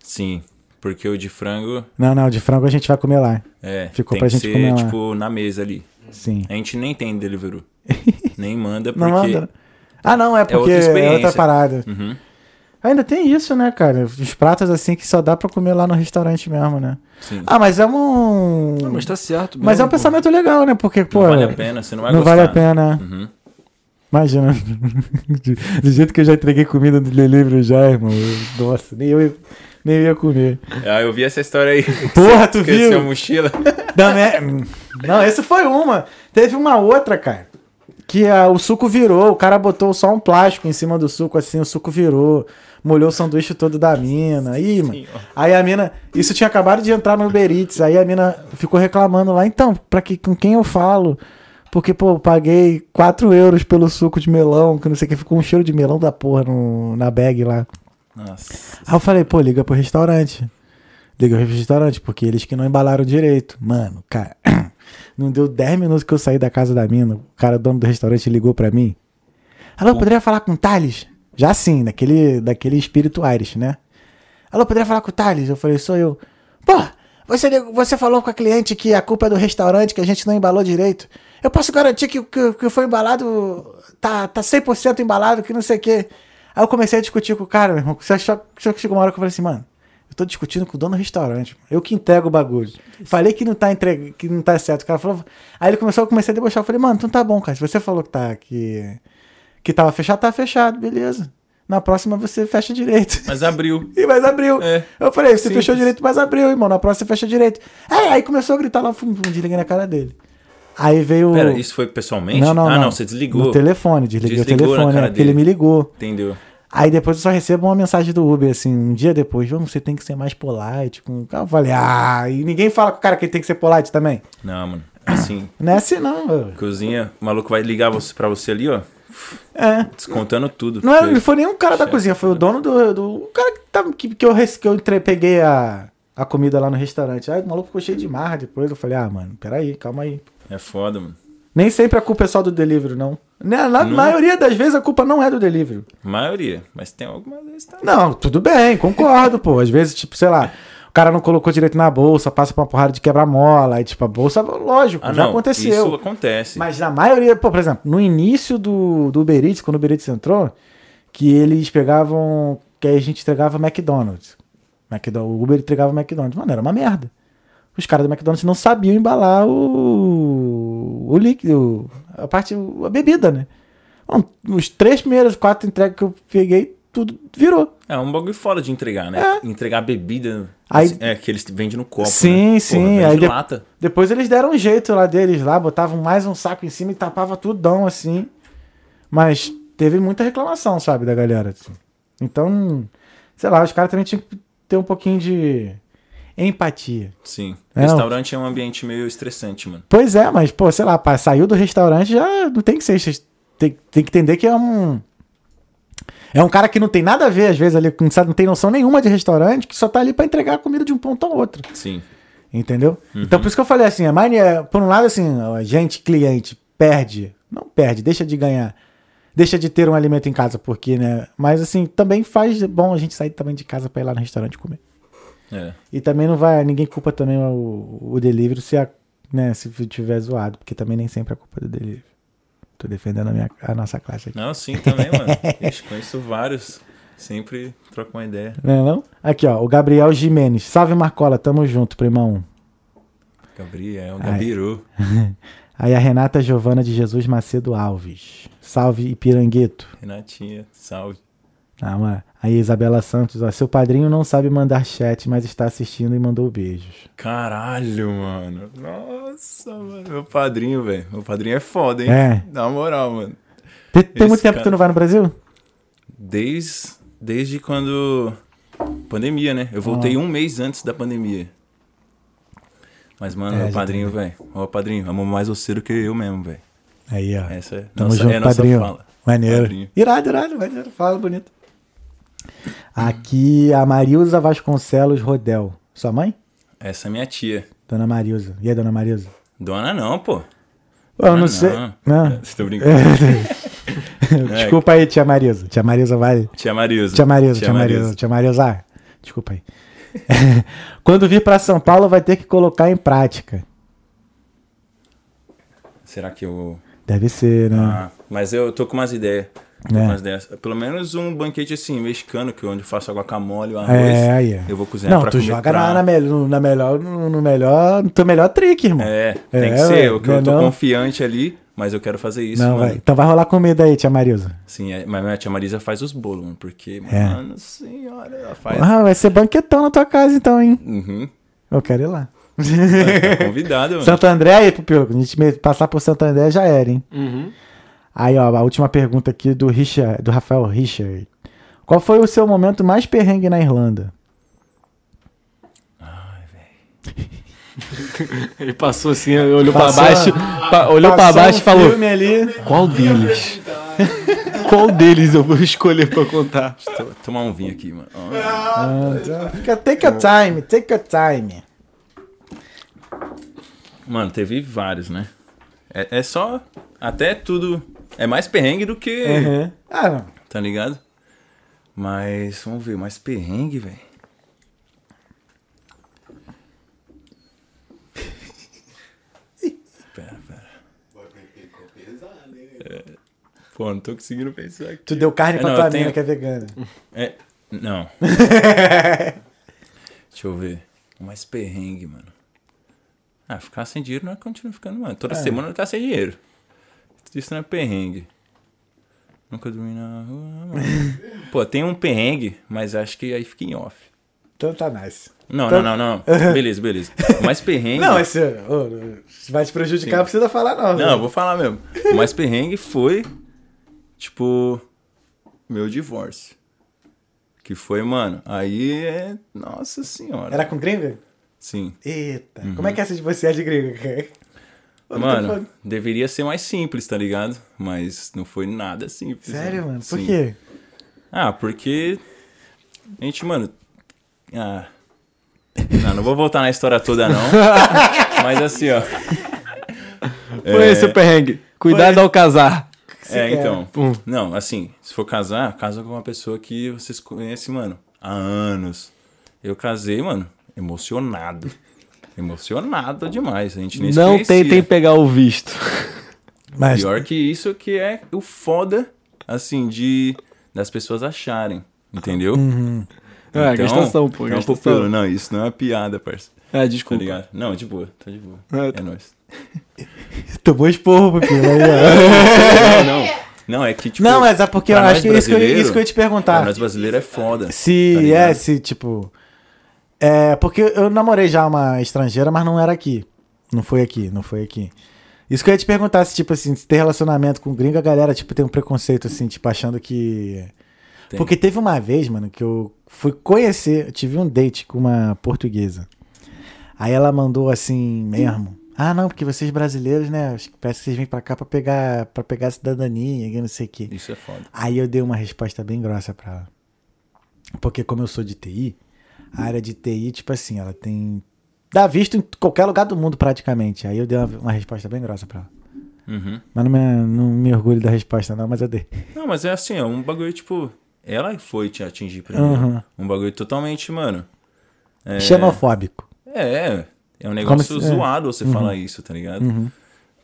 Sim, porque o de frango Não, não, de frango a gente vai comer lá. é, Ficou pra gente ser, comer lá. tipo, na mesa ali. Sim. A gente nem tem Deliveroo. [laughs] nem manda porque... Não manda. Ah, não, é porque outra é outra, parada. Uhum. Ainda tem isso, né, cara? Os pratos assim que só dá pra comer lá no restaurante mesmo, né? Sim. Ah, mas é um. Não, mas tá certo. Mas é um mesmo, pô. pensamento legal, né? Porque, pô. não vale a pena, você não vai não gostar. vale a pena. Uhum. Imagina. [laughs] Do jeito que eu já entreguei comida no delivery já, irmão. eu- Nossa, nem eu, nem eu ia comer. Ah, eu vi essa história aí. [laughs] Porra, tu viu? a mochila. [laughs] Não, né? Não, essa foi uma. Teve uma outra, cara. Que ah, o suco virou. O cara botou só um plástico em cima do suco, assim, o suco virou. Molhou o sanduíche todo da mina. Ih, mano. Aí a mina. Isso tinha acabado de entrar no Uber Eats. Aí a mina ficou reclamando lá. Então, pra que, com quem eu falo? Porque, pô, eu paguei 4 euros pelo suco de melão, que não sei o que, ficou um cheiro de melão da porra no, na bag lá. Nossa. Aí eu falei, pô, liga pro restaurante. Liga pro restaurante, porque eles que não embalaram direito. Mano, cara, [clears throat] não deu 10 minutos que eu saí da casa da mina. O cara, dono do restaurante, ligou pra mim. Alô, poderia falar com o Thales? Já sim, daquele, daquele espírito Aires, né? Alô, poderia falar com o Thales? Eu falei, sou eu. Pô, você, você falou com a cliente que a culpa é do restaurante, que a gente não embalou direito. Eu posso garantir que o que, que foi embalado tá, tá 100% embalado, que não sei o quê. Aí eu comecei a discutir com o cara, meu irmão. Só, só, só que chegou uma hora que eu falei assim, mano, eu tô discutindo com o dono do restaurante. Eu que entrego o bagulho. Falei que não tá, entre... que não tá certo. O cara falou. Aí ele começou, eu comecei a debochar. Eu falei, mano, então tá bom, cara. Se você falou que tá. Que, que tava fechado, tá fechado, beleza. Na próxima você fecha direito. Mas abriu. [laughs] E mas abriu. É. Eu falei, você Simples. fechou direito, mas abriu, irmão. Na próxima você fecha direito. Aí, aí começou a gritar lá, fum, fum, desliguei na cara dele. Aí veio. Pera, isso foi pessoalmente? Não, não, ah, não. não, você desligou. No telefone, desliguei Desligou o telefone, cara é, porque ele me ligou. Entendeu? Aí depois eu só recebo uma mensagem do Uber, assim, um dia depois, vamos, você tem que ser mais polite. Com... Eu falei, ah, e ninguém fala com o cara que ele tem que ser polite também. Não, mano. Assim, [clears throat] Não é assim não, mano. cozinha, o maluco vai ligar você, pra você ali, ó. É. Descontando tudo. Não, é, não foi nem um cara da cozinha, foi o dono do. do o cara que, tava, que, que eu, que eu entre- peguei a, a comida lá no restaurante. Aí o maluco ficou cheio de marra depois. Eu falei, ah, mano, peraí, calma aí. É foda, mano. Nem sempre a culpa é só do delivery, não. Na, na Não. maioria das vezes a culpa não é do delivery. Maioria. Mas tem algumas vezes tá. Não, tudo bem, concordo, pô. Às vezes, tipo, sei lá, o cara não colocou direito na bolsa, passa pra uma porrada de quebra-mola, aí, tipo, a bolsa, lógico, Ah, já não. aconteceu. Isso acontece. Mas na maioria, pô, por exemplo, no início do, do Uber Eats, quando o Uber Eats entrou, que eles pegavam, que aí a gente entregava McDonald's. McDo- o Uber entregava McDonald's. Mano, era uma merda. Os caras do McDonald's não sabiam embalar o, o líquido, a parte, a bebida, né? Bom, os três primeiros, quatro entregas que eu peguei, tudo virou. É um bagulho foda de entregar, né? Entregar bebida. Aí- assim, é, que eles vendem no copo. Sim, né? sim, Porra, aí de- lata. Depois eles deram um jeito lá deles lá, botavam mais um saco em cima e tapava tudão assim. Mas teve muita reclamação, sabe, da galera. assim. Então, sei lá, os caras também tinham que ter um pouquinho de empatia. Sim. É, Restaurante é um ambiente meio estressante, mano. Pois é, mas, pô, sei lá, pá, saiu do restaurante já não tem que ser. Tem, tem que entender que é um. É um cara que não tem nada a ver, às vezes, ali, não, não tem noção nenhuma de restaurante, que só tá ali pra entregar a comida de um ponto ao outro. Sim. Entendeu? Uhum. Então por isso que eu falei assim, a Mine é, por um lado assim, a gente, cliente, perde, não perde, deixa de ganhar, deixa de ter um alimento em casa, porque, né? Mas assim, também faz bom a gente sair também de casa pra ir lá no restaurante comer. É. E também não vai, ninguém culpa também o, o delivery se, a, né, se tiver zoado, porque também nem sempre é culpa do delivery. Tô defendendo a, minha, a nossa classe aqui. Não, sim, também, mano. [laughs] Ixi, conheço vários. Sempre troco uma ideia. Não é não? Aqui, ó, o Gabriel Jimenez. Salve Marcola, tamo junto, primão. Gabriel. Gabiru. [laughs] Aí a Renata Giovana de Jesus Macedo Alves. Salve Ipirangueto. Renatinha, salve. Ah, mano. Aí Isabela Santos, ó. Seu padrinho não sabe mandar chat, mas está assistindo e mandou beijos. Caralho, mano. Nossa, mano. Meu padrinho, velho. Meu padrinho é foda, hein? É. Na moral, mano. Tem, tem muito tempo que cara- tu não vai no Brasil? Desde, desde quando. Pandemia, né? Eu voltei um mês antes da pandemia. Mas, mano, É, meu padrinho, velho. Ó, padrinho, amo mais você do que eu mesmo, velho. Aí, ó. Essa é Tamo nossa, junto, é nossa padrinho. fala. Maneiro. Padrinho. Irado, irado, maneiro. Fala bonito. Aqui a Marilza Vasconcelos Rodel. Sua mãe? Essa é minha tia. Dona Marilza. E aí, dona Marilza? Dona não, pô. Eu não Ah, sei. não. Não. Estou brincando. [laughs] Desculpa aí, tia Marilza. Tia Marilza vai. Tia Marilza. Tia Marilza, tia Marilza, tia Marilza. Ah, desculpa aí. [laughs] Quando vir pra São Paulo, vai ter que colocar em prática. Será que eu. Deve ser, né? Ah, mas eu tô com umas ideias. É. umas ideias. Pelo menos um banquete assim, mexicano, que é onde eu faço guacamole, o arroz. é, aí. é. Eu vou cozinhar Não, pra tu comer joga pra- na, na, mel- no- na melhor, no, melhor, no teu melhor trick, irmão. É, tem É, que ser. ué, Eu, que eu tô confiante ali, mas eu quero fazer isso, Não, vai. Então vai rolar comida aí, tia Marilza. Sim, é, mas minha tia Marisa faz os bolos, mano. Porque, É. mano, senhora, ela faz. Ah, vai ser banquetão na tua casa então, hein? Uhum. Eu quero ir lá. Tá convidado, [laughs] mano. Santo André aí, Pupilo. A gente passar por Santo André já era, hein? Uhum. Aí, ó, a última pergunta aqui do Richard, do Rafael Richard. Qual foi o seu momento mais perrengue na Irlanda? [laughs] Ele passou assim, olhou Passou- pra baixo, pa- olhou pra Passou baixo um e falou: filme ali. Qual deles? [laughs] Qual deles eu vou escolher pra contar? Tô- Tomar um vinho aqui, mano. Ah, fica, take your time, take your time. Mano, teve vários, né? É, é só. Até tudo. É mais perrengue do que. Uhum. Ah, não. Tá ligado? Mas, vamos ver, mais perrengue, velho. [laughs] Pera, pera. Ficou pesado, hein? Pô, não tô conseguindo pensar aqui. Tu deu carne É, pra não, tua eu tenho- mina que é vegana. É. Não. [laughs] Deixa eu ver. Mais perrengue, mano. Ah, ficar sem dinheiro não é continuar ficando, mano. Toda semana tá sem dinheiro. Isso não é perrengue. Nunca dormi na rua, mano. Pô, tem um perrengue, mas acho que aí fica em off. Então tá nice. Não, Então- não, não, não. [laughs] Beleza, beleza. Mais perrengue. Não, esse. se vai te prejudicar, não precisa falar, não. Não, eu vou falar mesmo. O mais perrengue foi, tipo, meu divórcio. Que foi, mano, aí é. Nossa senhora. Era com gringa? Sim. Eita. Uhum. Como é que é essa de você é de gringa? [laughs] Mano, deveria ser mais simples, tá ligado? Mas não foi nada simples. Sério, né? mano? Por Sim. quê? Ah, porque. A gente, mano. Ah. Não, não vou voltar na história toda, não. [laughs] Mas assim, ó. Foi esse o perrengue. Cuidado ao casar. É, quer. então. Pum. Não, assim, se for casar, casa com uma pessoa que vocês conhecem, mano, há anos. Eu casei, mano, emocionado. Emocionado demais. A gente nem se Não conhecia. tentem pegar o visto. Mas, Pior que isso que é o foda, assim, de das pessoas acharem. Entendeu? É, gastação, pô, então, gastação. não, isso não é uma piada, parça. Ah, Tá desculpa. ligado? Não, de boa, tá de boa. É. É nóis. [laughs] tomou esporro, porque [laughs] ó. Não, não. Não, é que, tipo. Não, mas é porque eu acho que isso que eu, brasileiro- isso que eu ia te Pra perguntar. nós brasileiros é foda. Se tá é, se tipo. É, porque eu namorei já uma estrangeira, mas não era aqui. Não foi aqui, não foi aqui. Isso que eu ia te perguntar, se, tipo assim, se ter relacionamento com gringo, a galera, tipo, tem um preconceito, assim, tipo, achando que. Tem. Porque teve uma vez, mano, que eu fui conhecer, eu tive um date com uma portuguesa. Aí ela mandou assim mesmo. Ah, não, porque vocês brasileiros, né? Parece que vocês vêm pra cá pra pegar, pra pegar cidadania, e não sei o quê. Isso é foda. Aí eu dei uma resposta bem grossa pra ela. Porque como eu sou de TI, a área de TI, tipo assim, ela tem. Dá visto em qualquer lugar do mundo praticamente. Aí eu dei uma, uma resposta bem grossa pra ela. Uhum. Mas não me, não me orgulho da resposta, não, mas eu dei. Não, mas é assim, é um bagulho, tipo. Ela foi te atingir primeiro. Uhum. Um bagulho totalmente, mano. É, Xenofóbico. É, é um negócio se- é. zoado você falar isso, tá ligado? Uhum.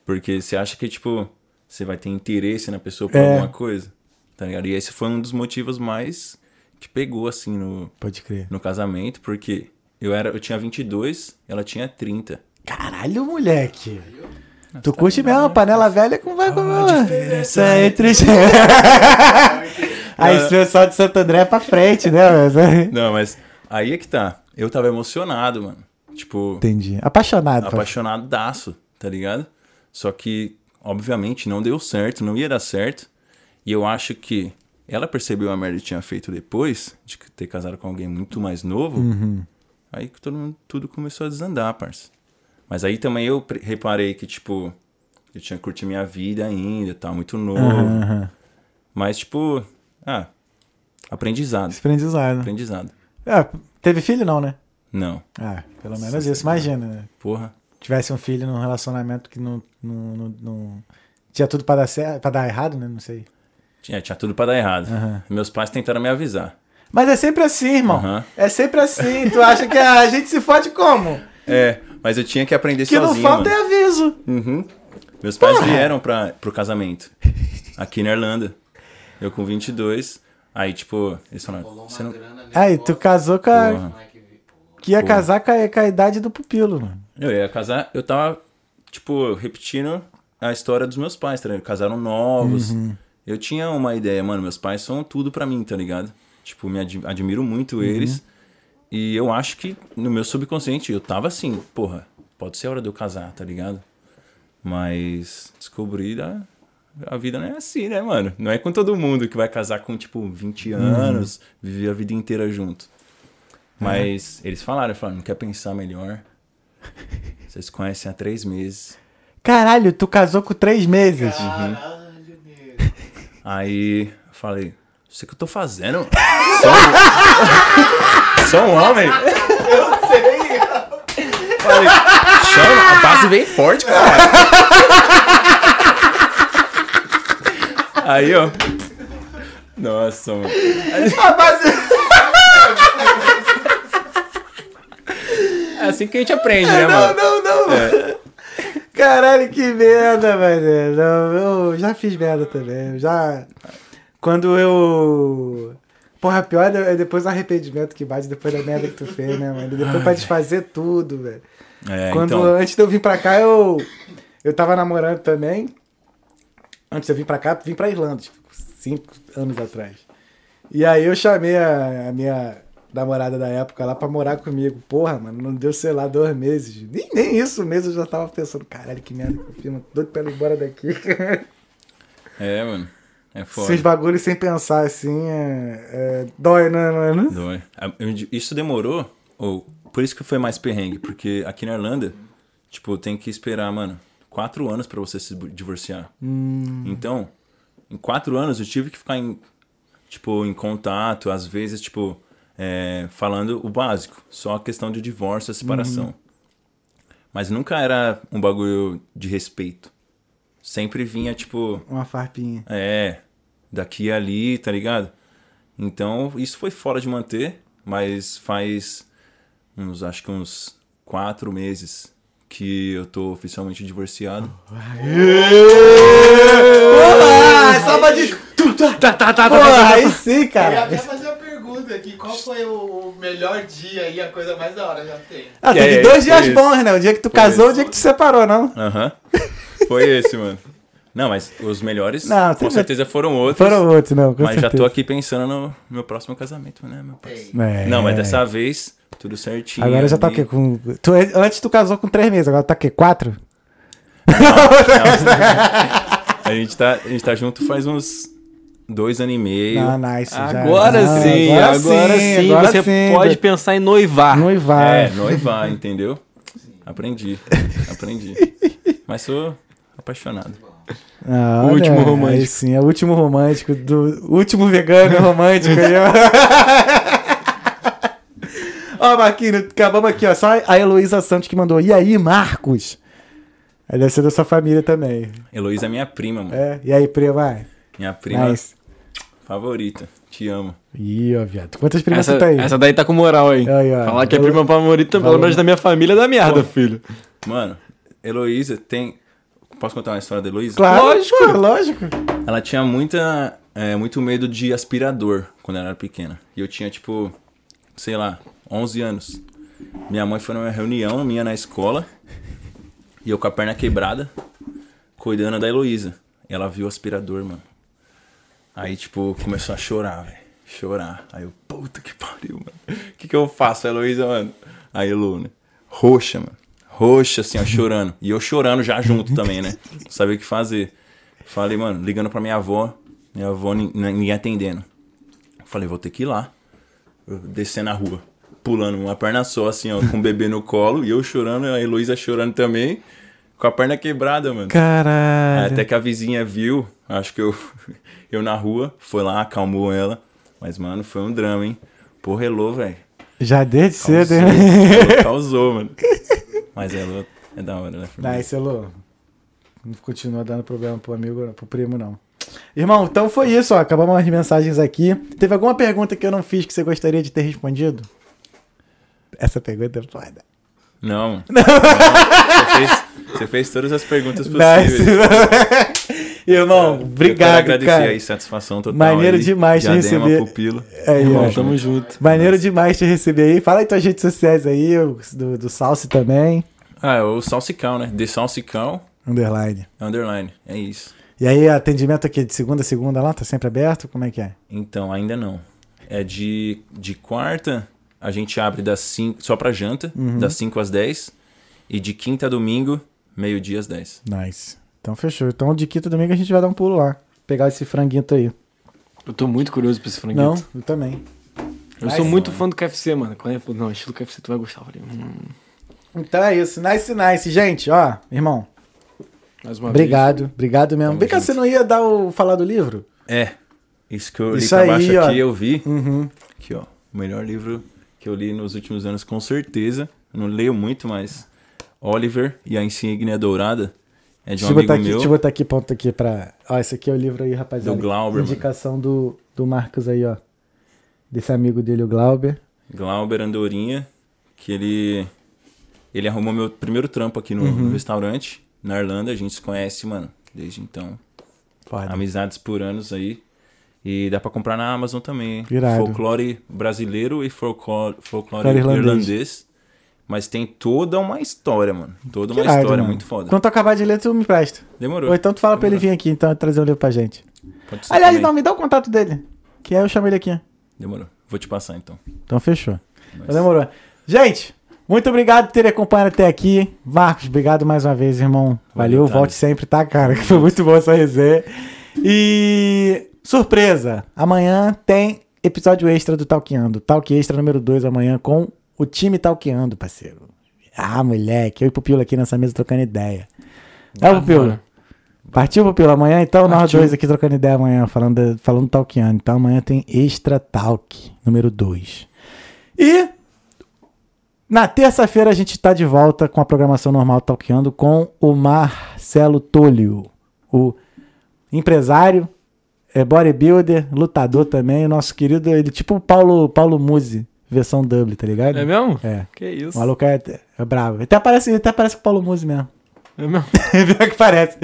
Porque você acha que, tipo, você vai ter interesse na pessoa por É. alguma coisa, tá ligado? E esse foi um dos motivos mais que pegou, assim, no, Pode crer. no casamento, porque eu, era, eu tinha 22, ela tinha 30. Caralho, moleque. Tu curte mesmo a panela velha com vai com Isso é entre. Aí esse pessoal de Santo André é pra frente, né? mas- Não, mas aí é que tá. Eu tava emocionado, mano. Tipo, Entendi. Apaixonado. pai. apaixonadaço, tá ligado? Só que, obviamente, não deu certo, não ia dar certo. E eu acho que ela percebeu a merda que tinha feito depois, de ter casado com alguém muito mais novo. Aí que todo mundo, tudo começou a desandar, parça. Mas aí também eu reparei que, tipo, eu tinha que curtir minha vida ainda, tá muito novo. Aham. Mas, tipo, ah, aprendizado. Aprendizado. Aprendizado. É, teve filho não, né? Não, Ah, pelo menos isso. Imagina, né? porra. Tivesse um filho num relacionamento que não, não, não, não- tinha tudo pra dar certo, para dar errado, né? Não sei. Tinha, tinha tudo pra dar errado. Aham. Meus pais tentaram me avisar. Mas é sempre assim, irmão. Aham. É sempre assim. tu acha que a gente se fode como? É, mas eu tinha que aprender Que não sozinho, falta mano. é aviso. Uhum. Meus pais vieram pra, pro casamento. Aqui na Irlanda. Eu com 22. Aí, tipo, eles falaram, você não... Aí, tu casou com a. Porra. é que Que ia Porra. casar com a, com a idade do pupilo, mano. Eu ia casar, eu tava, tipo, repetindo a história dos meus pais, tá ligado? Casaram novos. Uhum. Eu tinha uma ideia, mano, meus pais são tudo pra mim, tá ligado? Tipo, me ad- admiro muito Uhum. eles. E eu acho que no meu subconsciente eu tava assim, porra, pode ser a hora de eu casar, tá ligado? Mas descobri da. A vida não é assim, né, mano? Não é com todo mundo que vai casar com, tipo, 20 Uhum. anos, viver a vida inteira junto. Mas eles falaram, falaram, não quer pensar melhor? [laughs] Vocês se conhecem há três meses. Caralho, tu casou com três meses. Caralho, nego. Aí eu falei, não sei o que eu tô fazendo. [laughs] Sou um, sou um homem. Eu sei. Falei, chama, a base vem forte, cara. Aí, ó. Nossa, mano. É assim que a gente aprende, né, mano? Não, não, não. Caralho, que merda, velho. Não, eu já fiz merda também. Já. Quando eu. Porra, pior é depois o arrependimento que bate depois da merda que tu fez, né, mano? Depois pra desfazer tudo, velho. É, Quando, então. antes de eu vir pra cá, eu. Eu tava namorando também. Antes de eu vir pra cá, vim pra Irlanda, tipo, cinco anos atrás. E aí eu chamei a, a minha namorada da época lá pra morar comigo. Porra, mano, não deu, sei lá, dois meses. Nem, nem isso mesmo, eu já tava pensando, caralho, que merda que eu fiz, mano. Doido pra ela ir embora daqui. [laughs] É, mano. É foda. Esses bagulhos sem pensar assim, é, é, dói, né, mano? Dói. Isso demorou, ou por isso que foi mais perrengue, porque aqui na Irlanda, tipo, tem que esperar, mano, quatro anos pra você se divorciar. Então, em quatro anos eu tive que ficar em, tipo, em contato, às vezes, tipo, é, falando o básico, só a questão de divórcio, a separação. Mas nunca era um bagulho de respeito. Sempre vinha, tipo, Uma farpinha. é, daqui e ali, tá ligado? Então, isso foi fora de manter, mas faz uns, acho que uns quatro meses que eu tô oficialmente divorciado. Ah, salva de. Tá, tá, tá, Porra, aí sim, Eu ia cara. até fazer pergunta aqui, qual foi o melhor dia e a coisa mais da hora já tem? Ah, E teve dois dias bons, né? O dia que tu Foi casou, o isso. dia que tu separou, não? Aham. Foi esse, mano. Não, mas os melhores, Não, com certeza foram outros. Foram outros, não, com mas já tô certeza. aqui pensando no meu próximo casamento, né, meu parceiro? É. Não, mas dessa vez, tudo certinho. Agora já tá o quê? Com... Tu, antes tu casou com três meses, agora tá o quê? Quatro? [laughs] A gente, tá, a gente tá junto faz uns dois anos e. Não, nice. já- Agora não, sim, agora, sim, agora você sim. pode pensar em noivar. noivar. É, noivar, entendeu? Aprendi, aprendi. Mas sou apaixonado. Ah, O olha, último romântico. Sim, é o último romântico, do último vegano romântico aí, ó. [laughs] Ó, Marquinhos, acabamos aqui, ó. Só a Heloísa Santos que mandou. E aí, Marcos? Aí deve ser da sua família também. Heloísa é minha prima, mano. É, e aí, prima? Minha prima Nice. Favorita. Te amo. Ih, ó, viado. Quantas primas Essa, você tá aí? essa daí tá com moral, hein? Aí, ó. Falar que é prima favorita, pelo menos da minha família, é da merda, filho. Mano, Heloísa tem. Posso contar uma história da Heloísa? Claro, Lógico. lógico. Ela tinha muita, é, muito medo de aspirador quando ela era pequena. E eu tinha, tipo, sei lá, 11 anos. Minha mãe foi numa reunião minha na escola. E eu com a perna quebrada, cuidando da Heloísa. E ela viu o aspirador, mano. Aí, tipo, começou a chorar, velho. Chorar. Aí eu, puta que pariu, mano. O que que eu faço, Heloísa, mano? Aí, Elu, né? Roxa, mano. Roxa, assim, ó, chorando. E eu chorando já junto também, né? Não sabia o que fazer. Falei, mano, ligando pra minha avó. Minha avó, nin- ninguém atendendo. Falei, vou ter que ir lá. Eu descendo a rua. Pulando uma perna só, assim, ó, com o bebê no colo. E eu chorando, a Heloísa chorando também. Com a perna quebrada, mano. Caralho. Até que a vizinha viu, acho que eu, [laughs] eu na rua, foi lá, acalmou ela. Mas, mano, foi um drama, hein? Porra, velho. Já desde cedo, hein? Causou, [laughs] mano. Mas Elô é da hora, né? Nice, Elô. Não continua dando problema pro amigo, pro primo, não. Irmão, então foi isso, ó. Acabamos as mensagens aqui. Teve alguma pergunta que eu não fiz que você gostaria de ter respondido? Essa pergunta é foda. Não. [laughs] não. Você, fez, você fez todas as perguntas possíveis. Nice. [laughs] Irmão, Eu obrigado, quero agradecer cara. aí, satisfação total. Maneiro aí. demais te Diadema, receber. Pupilo. Aí, Irmão, ó. tamo junto. Maneiro demais te receber aí. Fala aí tuas redes sociais aí, do, do Salsi também. Ah, é o Salsicão, né? De Salsicão, Underline. underline. É isso. E aí, atendimento aqui de segunda a segunda lá? Tá sempre aberto? Como é que é? Então, ainda não. É de, de quarta, a gente abre das 5, só pra janta, Uhum. das 5 às 10. E de quinta a domingo, meio-dia às 10. Nice. Então fechou. Então de quinta domingo a gente vai dar um pulo lá. Pegar esse franguito aí. Eu tô muito curioso pra esse franguito. Não, eu também. Eu sou muito fã do KFC, mano. Quando ele falou, não, estilo KFC tu vai gostar. Eu falei, hum, Então é isso. Nice, nice. Gente, ó, irmão, mais uma obrigado. Obrigado mesmo. Vem cá, você não ia dar o falar do livro? É. Isso que eu li Isso pra aí, baixo ó. aqui, eu vi. Uhum. Aqui, ó. O melhor livro que eu li nos últimos anos, com certeza. Eu não leio muito, mas... Oliver e a Insígnia Dourada. É de um Deixa amigo aqui, meu. deixa eu botar aqui ponto aqui pra. Ó, esse aqui é o livro aí, rapaziada. Do Glauber, mano. Indicação do, do Marcos aí, ó. Desse amigo dele, o Glauber. Glauber Andorinha, que ele ele arrumou meu primeiro trampo aqui no, Uhum. no restaurante na Irlanda. A gente se conhece, mano, desde então. Foda. Amizades por anos aí. E dá pra comprar na Amazon também. hein? Irado. Folclore brasileiro e folclore, folclore Folclore irlandês. irlandês. Mas tem toda uma história, mano. Toda uma Irado, história mano. muito foda. Quando tu acabar de ler, tu me presta. Demorou. Ou então tu fala pra ele vir aqui, então, trazer um livro pra gente. Pode ser Aliás, também. não, me dá o contato dele. Que aí eu chamo ele aqui. Demorou. Vou te passar então. Então fechou. Mas- demorou. Gente, muito obrigado por terem acompanhado até aqui. Marcos, obrigado mais uma vez, irmão. Valeu, Valeu, volte sempre, tá, cara? Que [laughs] foi muito bom essa resenha. E surpresa, amanhã tem episódio extra do Talqueando. Talk extra número 2 amanhã com o time Talqueando, parceiro. Ah, moleque, eu e o Pupilo aqui nessa mesa trocando ideia. É, Pupilo. Partiu, Pupilo? Amanhã, então, nós Partiu. dois aqui trocando ideia amanhã, falando, falando talkando. Então, amanhã tem Extra Talk, número 2. E na terça-feira a gente tá de volta com a programação normal Talkando com o Marcelo Tolio, o empresário, é bodybuilder, lutador também, o nosso querido, ele tipo o Paulo, Paulo Musi, versão Dublin, tá ligado? É mesmo? É. Que isso? O maluco é, é bravo. Até parece, até parece com o Paulo Musi mesmo. É mesmo? [laughs] Pior que parece.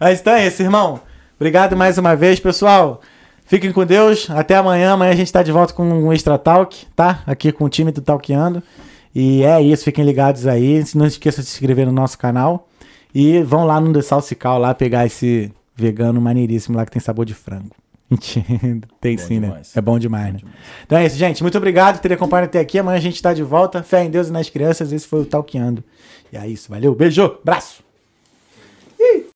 Mas então é isso, irmão. Obrigado mais uma vez, pessoal. Fiquem com Deus. Até amanhã. Amanhã a gente tá de volta com um Extra Talk, tá? Aqui com o time do Talkando. E é isso. Fiquem ligados aí. Não esqueça de se inscrever no nosso canal. E vão lá no The Salsical lá pegar esse vegano maneiríssimo lá que tem sabor de frango. Entendo. [laughs] Tem bom sim, né? demais. né? É bom demais, bom né? Demais. Então é isso, gente. Muito obrigado por ter acompanhado até aqui. Amanhã a gente está de volta. Fé em Deus e nas crianças. Esse foi o Talqueando. E é isso. Valeu. Beijo. Braço.